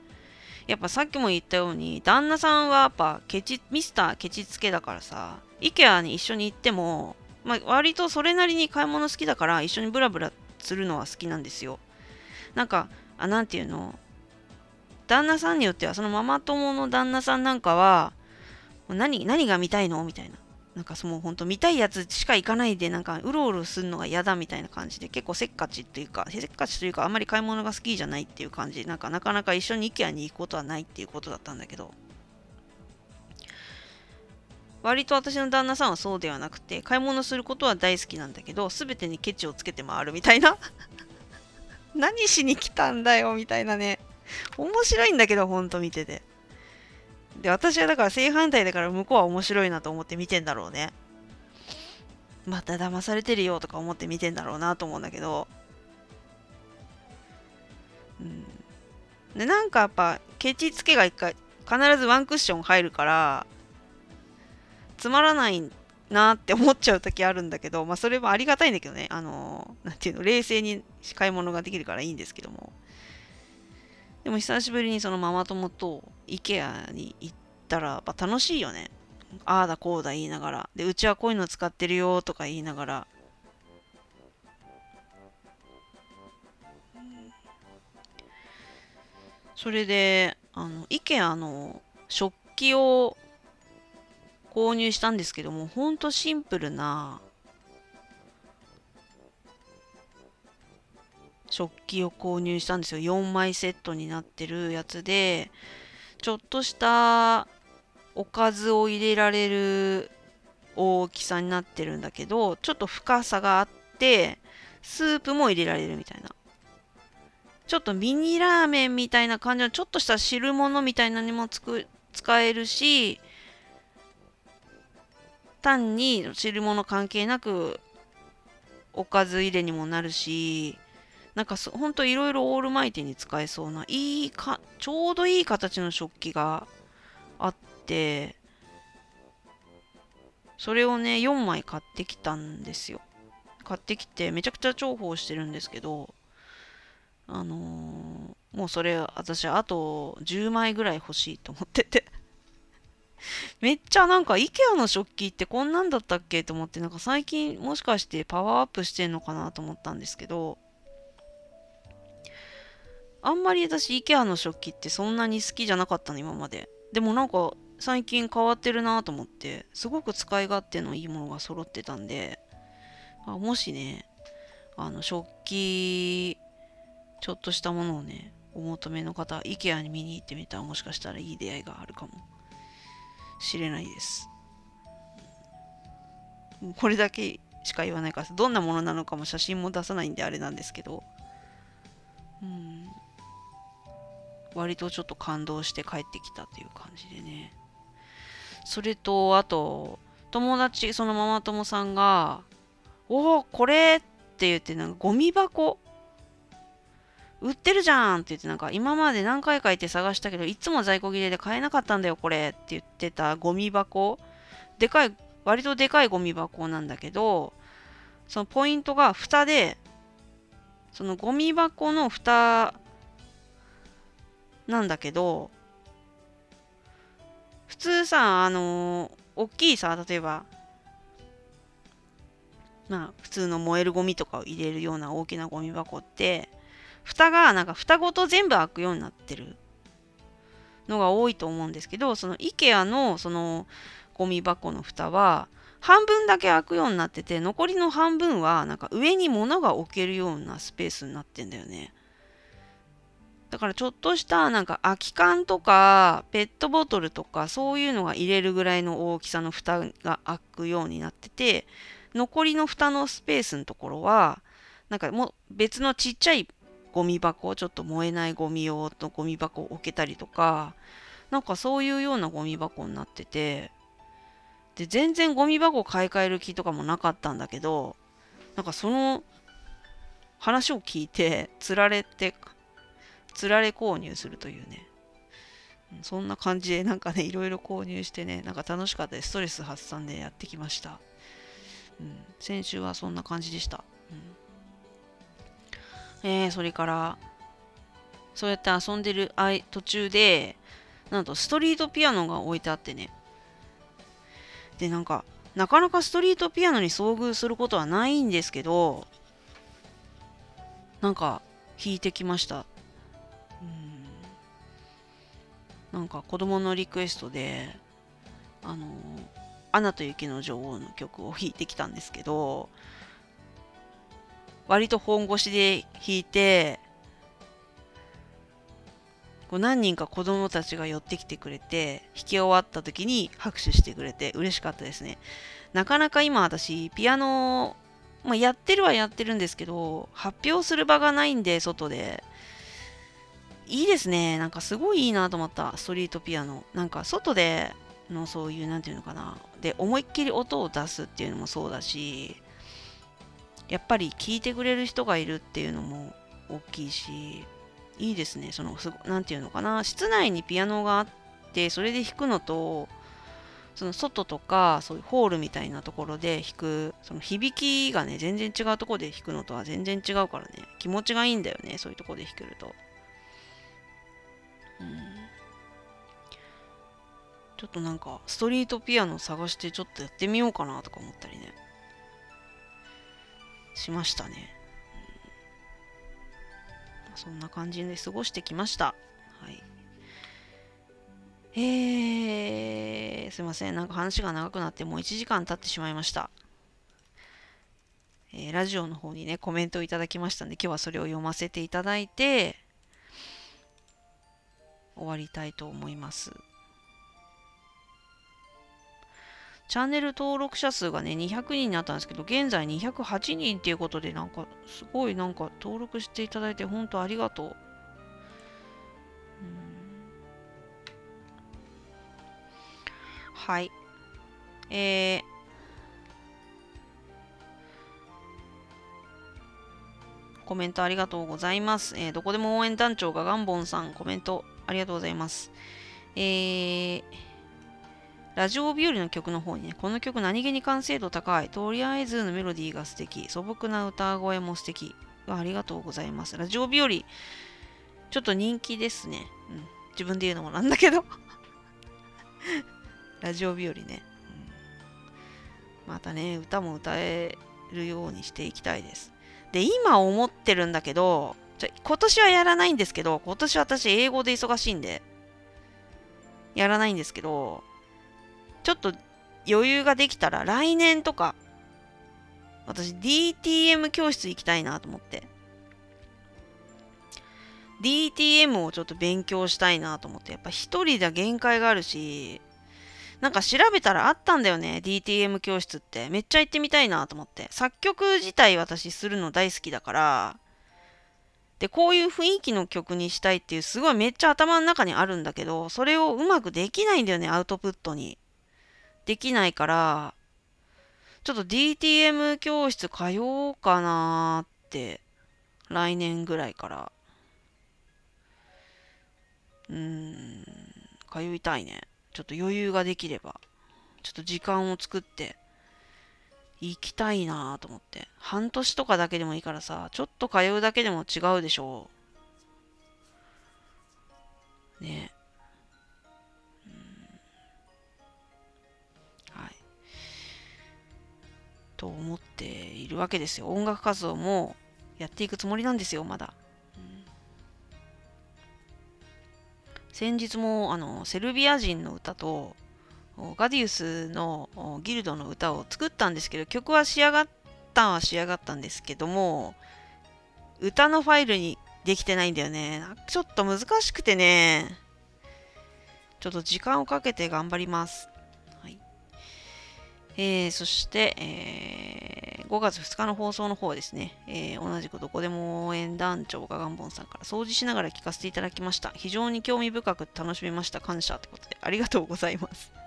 やっぱさっきも言ったように旦那さんはやっぱケチミスターケチつけだからさ IKEA に一緒に行っても、まあ、割とそれなりに買い物好きだから一緒にブラブラするのは好きなんですよ。なんかあなんていうの？旦那さんによってはそのママ友の旦那さんなんかは何何が見たいの？みたいな。なんかその本当見たいやつしか行かないでなんかうろうろするのが嫌だみたいな感じで結構せっかちっていうかせっかちというかあんまり買い物が好きじゃないっていう感じなんかなかなか一緒に IKEA に行くことはないっていうことだったんだけど割と私の旦那さんはそうではなくて買い物することは大好きなんだけど全てにケチをつけて回るみたいな。何しに来たんだよみたいなね。面白いんだけどほんと見てて。で、私はだから正反対だから向こうは面白いなと思って見てんだろうね。また騙されてるよとか思って見てんだろうなと思うんだけど。うん。で、なんかやっぱ、ケチつけが一回、必ずワンクッション入るから、つまらないなって思っちゃう時あるんだけど、まあそれもありがたいんだけどね。あのー、なんていうの、冷静に買い物ができるからいいんですけども。でも久しぶりにそのママ友と IKEA に行ったらやっぱ楽しいよね。ああだこうだ言いながら。で、うちはこういうの使ってるよとか言いながら。それで、あの、IKEA の食器を購入したんですけども、ほんとシンプルな食器を購入したんですよ4枚セットになってるやつでちょっとしたおかずを入れられる大きさになってるんだけどちょっと深さがあってスープも入れられるみたいな。ちょっとミニラーメンみたいな感じのちょっとした汁物みたいなにもつく使えるし単に汁物関係なくおかず入れにもなるし。なんかほんといろいろオールマイティに使えそうないいかちょうどいい形の食器があってそれをね4枚買ってきたんですよ。買ってきてめちゃくちゃ重宝してるんですけどあのー、もうそれ私あと10枚ぐらい欲しいと思ってて。めっちゃなんか IKEA の食器ってこんなんだったっけ？と思ってなんか最近もしかしてパワーアップしてんのかなと思ったんですけどあんまり私 IKEA の食器ってそんなに好きじゃなかったの今まで。でもなんか最近変わってるなと思ってすごく使い勝手のいいものが揃ってたんであもしねあの食器ちょっとしたものをねお求めの方 IKEA に見に行ってみたらもしかしたらいい出会いがあるかも。しれないです。これだけしか言わないからどんなものなのかも写真も出さないんであれなんですけど。うん。割とちょっと感動して帰ってきたっていう感じでね。それと、あと、友達、そのママ友さんが、おお、これって言って、なんかゴミ箱売ってるじゃんって言って、なんか今まで何回か行って探したけど、いつも在庫切れで買えなかったんだよ、これって言ってたゴミ箱。でかい、割とでかいゴミ箱なんだけど、そのポイントが蓋で、そのゴミ箱の蓋なんだけど普通さあのー、大きいさ例えばまあ普通の燃えるゴミとかを入れるような大きなゴミ箱って蓋がなんか蓋ごと全部開くようになってるのが多いと思うんですけどその IKEA のそのゴミ箱の蓋は半分だけ開くようになってて残りの半分はなんか上に物が置けるようなスペースになってんだよね。だからちょっとしたなんか空き缶とかペットボトルとかそういうのが入れるぐらいの大きさの蓋が開くようになってて残りの蓋のスペースのところはなんかも別のちっちゃいゴミ箱ちょっと燃えないゴミ用のゴミ箱を置けたりとかなんかそういうようなゴミ箱になっててで全然ゴミ箱買い替える気とかもなかったんだけどなんかその話を聞いてつられてつられ購入するというね。そんな感じでなんかねいろいろ購入してねなんか楽しかったです。ストレス発散でやってきました、うん、先週はそんな感じでした、うん、えー、それからそうやって遊んでる途中でなんとストリートピアノが置いてあってね。でなんかなかなかストリートピアノに遭遇することはないんですけどなんか弾いてきました。なんか子供のリクエストであの「アナと雪の女王」の曲を弾いてきたんですけど割と本腰で弾いてこう何人か子供たちが寄ってきてくれて弾き終わった時に拍手してくれて嬉しかったですね。なかなか今私ピアノ、まあ、やってるはやってるんですけど発表する場がないんで外で。いいですね。なんかすごいいいなと思った。ストリートピアノなんか外でのそういう何て言うのかな。で思いっきり音を出すっていうのもそうだし。やっぱり聴いてくれる人がいるっていうのも大きいし。いいですね。その、何て言うのかな、室内にピアノがあって、それで弾くのと、その外とか、そういうホールみたいなところで弾く、その響きがね、全然違うところで弾くのとは全然違うからね、気持ちがいいんだよね、そういうところで弾けると。うん。ちょっとなんか、ストリートピアノ探してちょっとやってみようかなとか思ったりね、しましたね。そんな感じで過ごしてきました。はい。えー、すいません。なんか話が長くなってもう1時間経ってしまいました。えー、ラジオの方にね、コメントをいただきましたんで、今日はそれを読ませていただいて、終わりたいと思います。チャンネル登録者数がね、200人になったんですけど、現在208人っていうことで、なんか、すごいなんか登録していただいて、本当ありがとう。はい。えー、コメントありがとうございます。えー、どこでも応援団長がガンボンさん、コメントありがとうございます。えー、ラジオ日和の曲の方にね、この曲何気に完成度高い。とりあえずのメロディーが素敵。素朴な歌声も素敵。ありがとうございます。ラジオ日和、ちょっと人気ですね。うん、自分で言うのもなんだけど ラジオ日和ね、うん。またね、歌も歌えるようにしていきたいです。で、今思ってるんだけど、じゃ今年はやらないんですけど、今年私英語で忙しいんで、やらないんですけど、ちょっと余裕ができたら来年とか、私 DTM 教室行きたいなと思って。DTM をちょっと勉強したいなと思って。やっぱ一人では限界があるし、なんか調べたらあったんだよね。DTM 教室って。めっちゃ行ってみたいなと思って。作曲自体私するの大好きだから、で、こういう雰囲気の曲にしたいっていうすごいめっちゃ頭の中にあるんだけど、それをうまくできないんだよね、アウトプットに。できないから、ちょっと DTM 教室通おうかなって、来年ぐらいから。うーん、通いたいね。ちょっと余裕ができれば。ちょっと時間を作って、行きたいなと思って。半年とかだけでもいいからさ、ちょっと通うだけでも違うでしょう。ねはいと思っているわけですよ。音楽活動もやっていくつもりなんですよ、まだ。先日もあのセルビア人の歌とガディウスのギルドの歌を作ったんですけど曲は仕上がったは仕上がったんですけども歌のファイルにできてないんだよねちょっと難しくてねちょっと時間をかけて頑張りますはいえー、そして、えー、5月2日の放送の方はですね、えー、同じくどこでも応援団長がガンボンさんから掃除しながら聞かせていただきました。非常に興味深く楽しめました。感謝ってことで、ありがとうございます。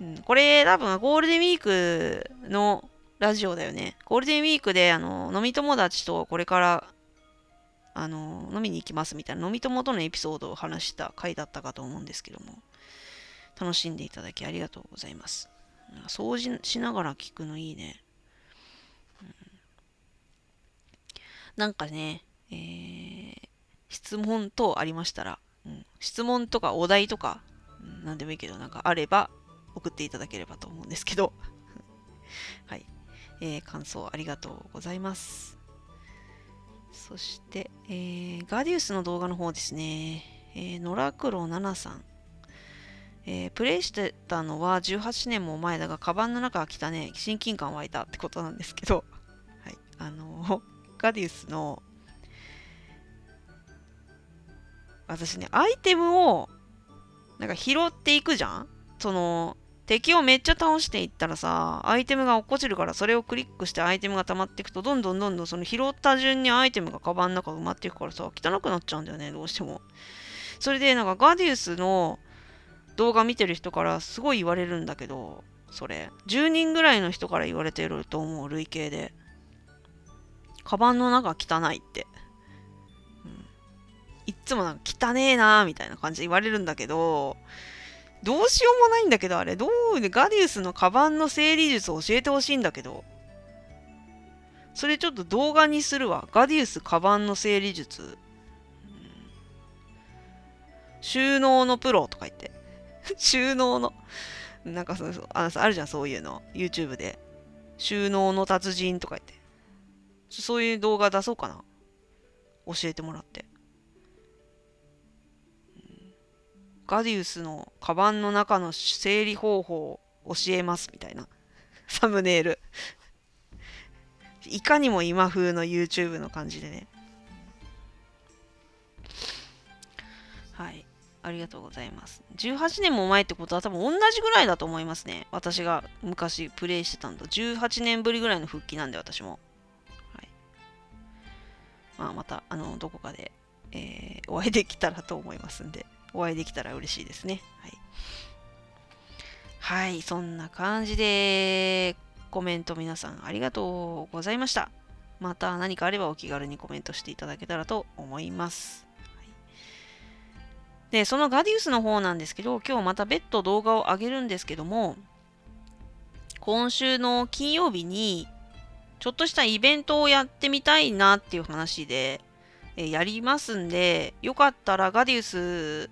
うん、これ多分ゴールデンウィークのラジオだよね。ゴールデンウィークで、あの、飲み友達とこれから、あの、飲みに行きますみたいな、飲み友とのエピソードを話した回だったかと思うんですけども、楽しんでいただきありがとうございます。掃除しながら聞くのいいね。うん、なんかね、えー、質問等ありましたら、うん、質問とかお題とか、何でもいいけど、なんかあれば送っていただければと思うんですけど、はい、えー、感想ありがとうございます。そして、えー、ガディウスの動画の方ですね、えー、ノラクロ7さん、えー、プレイしてたのは18年も前だが、カバンの中が来たね、親近感湧いたってことなんですけど、はい、あの、ガディウスの、私ね、アイテムを、なんか拾っていくじゃん？その、敵をめっちゃ倒していったらさ、アイテムが落っこちるから、それをクリックしてアイテムが溜まっていくと、どんどんどんどんその拾った順にアイテムがカバンの中埋まっていくからさ、汚くなっちゃうんだよね、どうしても。それで、なんかガディウスの、動画見てる人からすごい言われるんだけど、それ。10人ぐらいの人から言われてると思う、累計で。カバンの中汚いって。いっつもなんか汚ねえなーみたいな感じで言われるんだけど、どうしようもないんだけど、あれ、どうでガディウスのカバンの整理術を教えてほしいんだけど。それちょっと動画にするわ。ガディウスカバンの整理術。収納のプロとか言って。収納の、なんかそうそうああるじゃん、そういうの。YouTube で。収納の達人とか言って。そういう動画出そうかな。教えてもらって。ガディウスのカバンの中の整理方法を教えますみたいな。サムネイル。いかにも今風の YouTube の感じでね。はい。ありがとうございます。18年も前ってことは多分同じぐらいだと思いますね。私が昔プレイしてたんだ。18年ぶりぐらいの復帰なんで私も。はい。まあまた、あの、どこかで、えー、お会いできたらと思いますんで、お会いできたら嬉しいですね。はい。はい、そんな感じで、コメント皆さんありがとうございました。また何かあればお気軽にコメントしていただけたらと思います。はいで、そのガディウスの方なんですけど、今日また別途動画を上げるんですけども、今週の金曜日に、ちょっとしたイベントをやってみたいなっていう話で、えやりますんで、よかったらガディウス、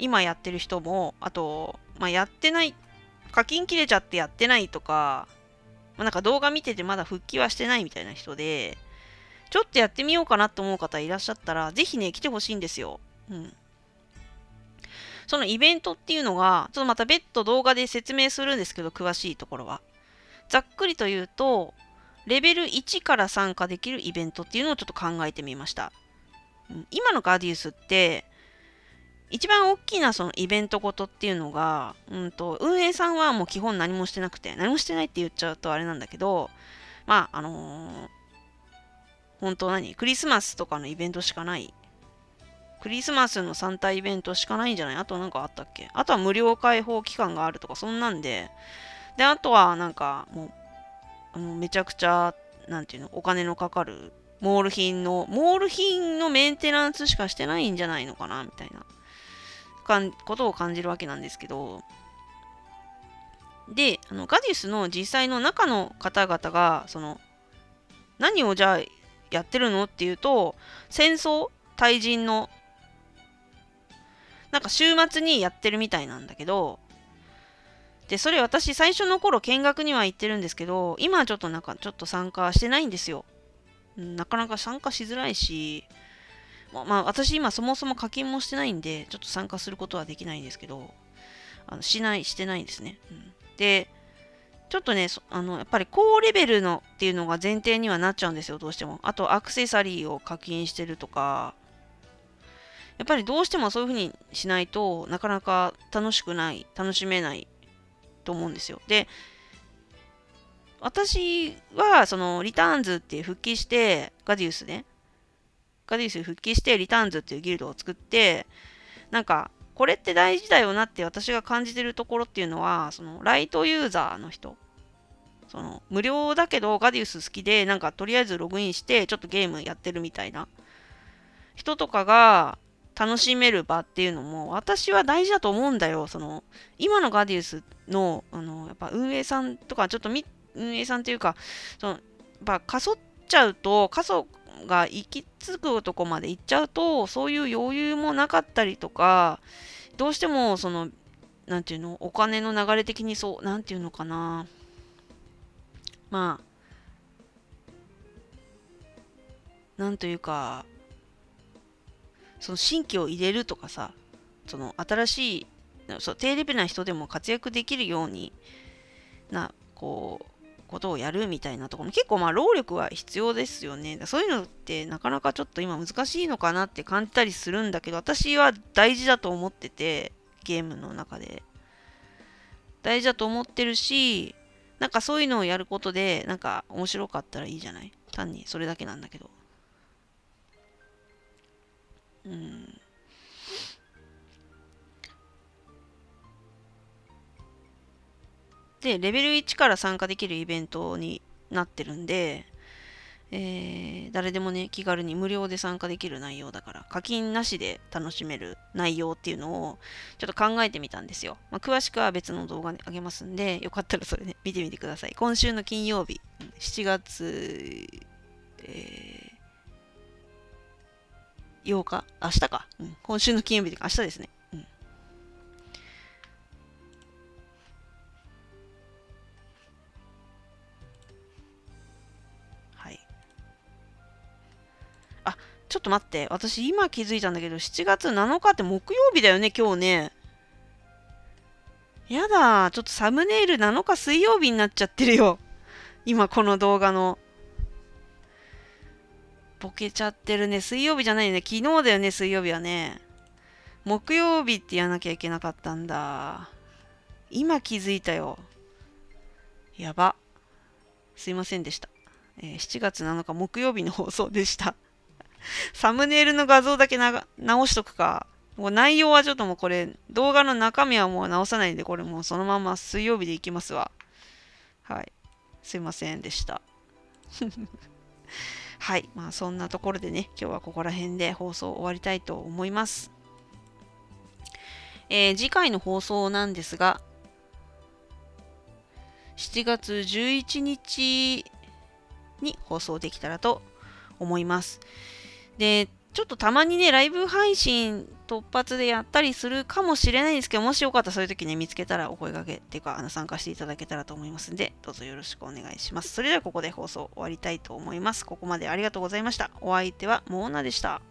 今やってる人も、あと、まあ、やってない、課金切れちゃってやってないとか、まあ、なんか動画見ててまだ復帰はしてないみたいな人で、ちょっとやってみようかなと思う方いらっしゃったら、ぜひね、来てほしいんですよ。うん。そのイベントっていうのが、ちょっとまた別途動画で説明するんですけど、詳しいところは。ざっくりと言うと、レベル1から参加できるイベントっていうのをちょっと考えてみました。今のガーディウスって、一番大きなそのイベントごとっていうのが、うんと、運営さんはもう基本何もしてなくて、何もしてないって言っちゃうとあれなんだけど、まあ、あのー、本当何クリスマスとかのイベントしかない。クリスマスのサンタイベントしかないんじゃない？あとなんかあったっけ？あとは無料開放期間があるとか、そんなんで。で、あとはなんかもう、めちゃくちゃ、なんていうの、お金のかかる、モール品の、モール品のメンテナンスしかしてないんじゃないのかなみたいな、かんことを感じるわけなんですけど。で、あのガディスの実際の中の方々が、その、何をじゃあやってるのっていうと、戦争対人のなんか週末にやってるみたいなんだけど、で、それ私最初の頃見学には行ってるんですけど、今はちょっとなんかちょっと参加してないんですよ。なかなか参加しづらいし、まあ私今そもそも課金もしてないんで、ちょっと参加することはできないんですけど、あのしない、してないんですね。うん、で、ちょっとね、あのやっぱり高レベルのっていうのが前提にはなっちゃうんですよ、どうしても。あとアクセサリーを課金してるとか、やっぱりどうしてもそういうふうにしないとなかなか楽しくない、楽しめないと思うんですよ。で、私はそのリターンズって復帰して、ガディウスね、ガディウス復帰してリターンズっていうギルドを作って、なんかこれって大事だよなって私が感じてるところっていうのは、そのライトユーザーの人、その無料だけどガディウス好きでなんかとりあえずログインしてちょっとゲームやってるみたいな。人とかが楽しめる場っていうのも私は大事だと思うんだよ。その今のガディウスのあのやっぱ運営さんとかちょっと運営さんっていうかそのやっぱかそっちゃうと過疎が行き着くとこまで行っちゃうとそういう余裕もなかったりとかどうしてもその何て言うのお金の流れ的にそう何て言うのかな。まあなんというかその新規を入れるとかさその新しいそう低レベルな人でも活躍できるようになこうことをやるみたいなところも結構まあ労力は必要ですよね。そういうのってなかなかちょっと今難しいのかなって感じたりするんだけど私は大事だと思っててゲームの中で。大事だと思ってるしなんかそういうのをやることでなんか面白かったらいいじゃない？単にそれだけなんだけど。うん。で、レベル1から参加できるイベントになってるんで、えー、誰でもね、気軽に無料で参加できる内容だから、課金なしで楽しめる内容っていうのをちょっと考えてみたんですよ。まあ、詳しくは別の動画にあげますんで、よかったらそれね、見てみてください。今週の金曜日、7月、えー、8日？明日か、うん。今週の金曜日とか明日ですね。ちょっと待って。私今気づいたんだけど、7月7日って木曜日だよね、今日ね。やだ。ちょっとサムネイル7日水曜日になっちゃってるよ。今この動画の。ボケちゃってるね。水曜日じゃないよね。昨日だよね、水曜日はね。木曜日ってやらなきゃいけなかったんだ。今気づいたよ。やば。すいませんでした。えー、7月7日木曜日の放送でした。サムネイルの画像だけ直しとくか。もう内容はちょっともうこれ、動画の中身はもう直さないんで、これもうそのまま水曜日でいきますわ。はい。すいませんでした。はい。まあそんなところでね、今日はここら辺で放送終わりたいと思います。えー、次回の放送なんですが、7月11日に放送できたらと思います。で、ちょっとたまにね、ライブ配信突発でやったりするかもしれないんですけど、もしよかったらそういう時ね、見つけたらお声掛けっていうか、あの参加していただけたらと思いますんで、どうぞよろしくお願いします。それではここで放送終わりたいと思います。ここまでありがとうございました。お相手はモーナでした。